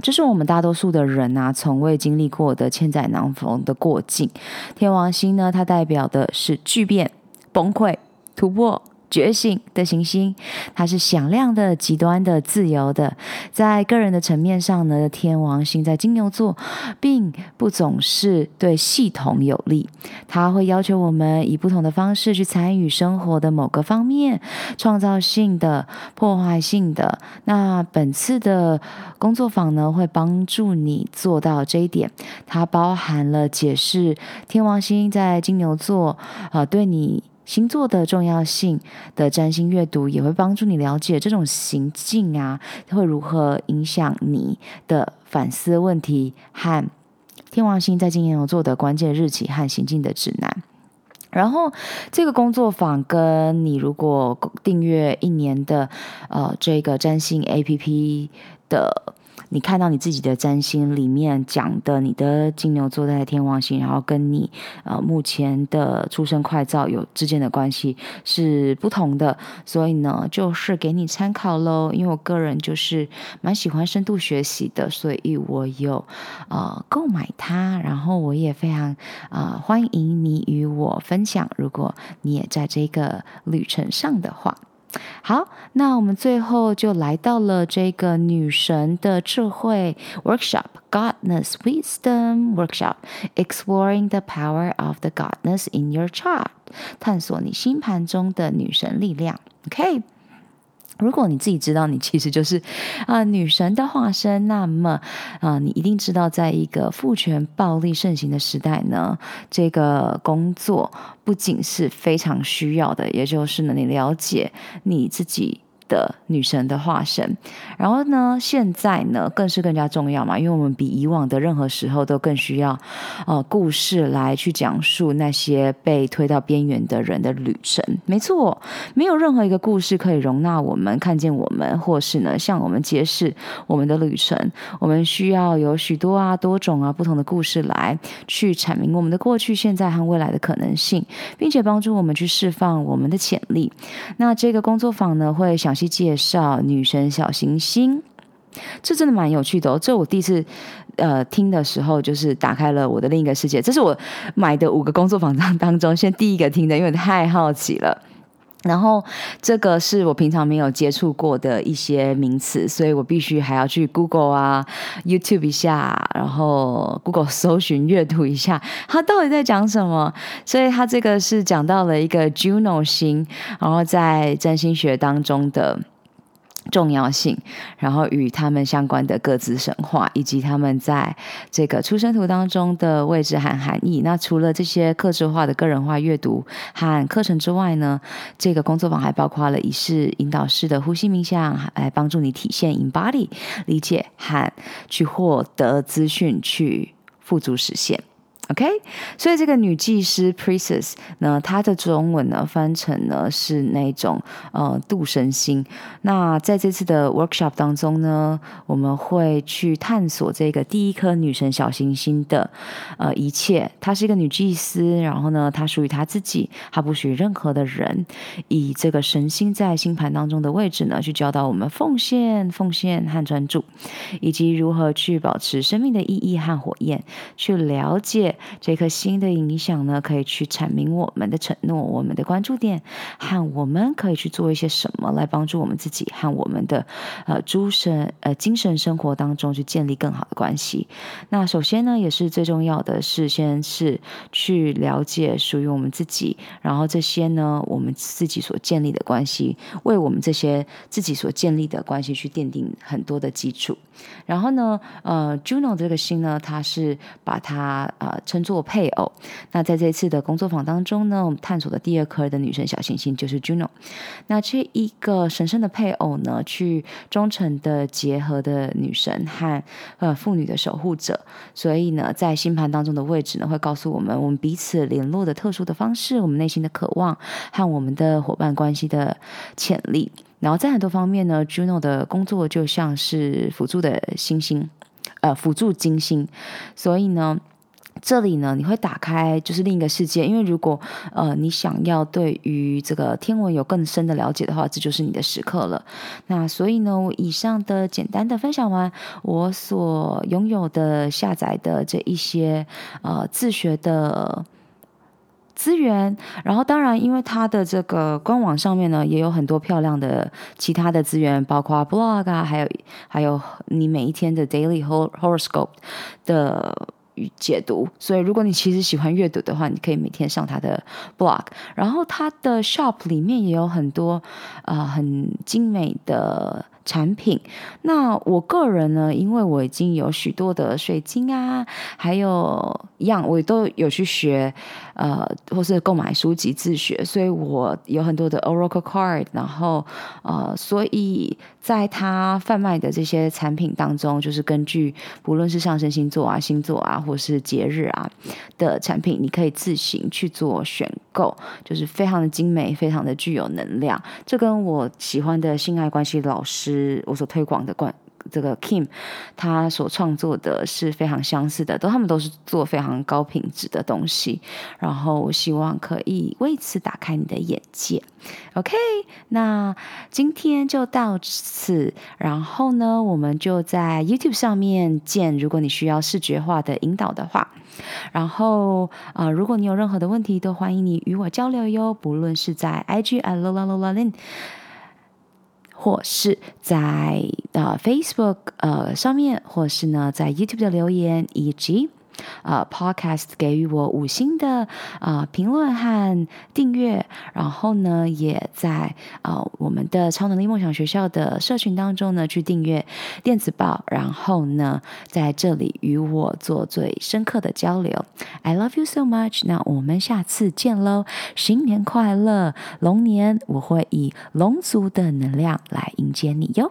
[SPEAKER 2] 这是我们大多数的人啊，从未经历过的千载难逢的过境。天王星呢，它代表的是巨变、崩溃、突破。觉醒的行星，它是响亮的、极端的、自由的。在个人的层面上呢，天王星在金牛座，并不总是对系统有利。它会要求我们以不同的方式去参与生活的某个方面，创造性的、破坏性的。那本次的工作坊呢，会帮助你做到这一点。它包含了解释天王星在金牛座，呃，对你。星座的重要性的占星阅读也会帮助你了解这种行径啊，会如何影响你的反思问题和天王星在金牛座的关键日期和行进的指南。然后这个工作坊跟你如果订阅一年的呃这个占星 APP 的你看到你自己的占星里面讲的，你的金牛座在天王星，然后跟你呃目前的出生快照有之间的关系是不同的，所以呢，就是给你参考喽。因为我个人就是蛮喜欢深度学习的，所以我有呃购买它，然后我也非常啊、呃、欢迎你与我分享，如果你也在这个旅程上的话。好，那我们最后就来到了这个女神的智慧 workshop，Goddess Wisdom Workshop，Exploring the power of the Goddess in your chart，探索你星盘中的女神力量。OK。 如果你自己知道你其实就是啊、女神的化身，那么啊、你一定知道，在一个父权暴力盛行的时代呢，这个工作不仅是非常需要的，也就是呢，你了解你自己。的女神的化身，然后呢，现在呢更是更加重要嘛，因为我们比以往的任何时候都更需要呃故事来去讲述那些被推到边缘的人的旅程。没错，没有任何一个故事可以容纳我们看见我们，或是呢向我们揭示我们的旅程。我们需要有许多啊多种啊不同的故事来去阐明我们的过去、现在和未来的可能性，并且帮助我们去释放我们的潜力。那这个工作坊呢会想。去介绍女神小行星，这真的蛮有趣的哦。这我第一次呃听的时候，就是打开了我的另一个世界。这是我买的五个工作坊当当中，先第一个听的，因为太好奇了。然后这个是我平常没有接触过的一些名词，所以我必须还要去 Google 啊、YouTube 一下，然后 Google 搜寻阅读一下，它到底在讲什么。所以它这个是讲到了一个 Juno 星，然后在占星学当中的。重要性，然后与他们相关的各自神话，以及他们在这个出生图当中的位置和含义。那除了这些客制化的个人化阅读和课程之外呢，这个工作坊还包括了仪式引导式的呼吸冥想，来帮助你体现 embody 理解和去获得资讯，去付诸实现。OK，所以这个女祭司 Priestess 呢，她的中文呢翻成呢是那种呃度神星。那在这次的 workshop 当中呢，我们会去探索这个第一颗女神小行星的呃一切。她是一个女祭司，然后呢，她属于她自己，她不属于任何的人。以这个神星在星盘当中的位置呢，去教导我们奉献、奉献和专注，以及如何去保持生命的意义和火焰，去了解。这颗心的影响呢，可以去阐明我们的承诺、我们的关注点，和我们可以去做一些什么来帮助我们自己和我们的呃诸神呃精神生活当中去建立更好的关系。那首先呢，也是最重要的是，先是去了解属于我们自己，然后这些呢，我们自己所建立的关系，为我们这些自己所建立的关系去奠定很多的基础。然后呢，呃，Juno 这个星呢，它是把它呃。称作配偶。那在这次的工作坊当中呢，我们探索的第二颗的女神小行星就是 Juno。那这一个神圣的配偶呢，去忠诚的结合的女神和呃妇女的守护者。所以呢，在星盘当中的位置呢，会告诉我们我们彼此联络的特殊的方式，我们内心的渴望和我们的伙伴关系的潜力。然后在很多方面呢，Juno 的工作就像是辅助的星星，呃，辅助金星。所以呢。这里呢，你会打开就是另一个世界，因为如果呃你想要对于这个天文有更深的了解的话，这就是你的时刻了。那所以呢，我以上的简单的分享完我所拥有的下载的这一些呃自学的资源，然后当然因为它的这个官网上面呢也有很多漂亮的其他的资源，包括 blog 啊，还有还有你每一天的 daily horoscope 的。解读，所以如果你其实喜欢阅读的话，你可以每天上他的 blog，然后他的 shop 里面也有很多啊、很精美的。产品，那我个人呢，因为我已经有许多的水晶啊，还有一样，我都有去学，呃，或是购买书籍自学，所以我有很多的 Oracle card，然后呃，所以在他贩卖的这些产品当中，就是根据不论是上升星座啊、星座啊，或是节日啊的产品，你可以自行去做选购，就是非常的精美，非常的具有能量。这跟我喜欢的性爱关系老师。我所推广的关这个 Kim，他所创作的是非常相似的，都他们都是做非常高品质的东西。然后我希望可以为此打开你的眼界。OK，那今天就到此，然后呢，我们就在 YouTube 上面见。如果你需要视觉化的引导的话，然后啊、如果你有任何的问题，都欢迎你与我交流哟。不论是在 IG at lalalalin 或是在呃 Facebook 呃上面，或是呢在 YouTube 的留言，以及。呃，Podcast 给予我五星的呃评论和订阅，然后呢，也在呃我们的超能力梦想学校的社群当中呢去订阅电子报，然后呢在这里与我做最深刻的交流。I love you so much，那我们下次见喽，新年快乐，龙年我会以龙族的能量来迎接你哟。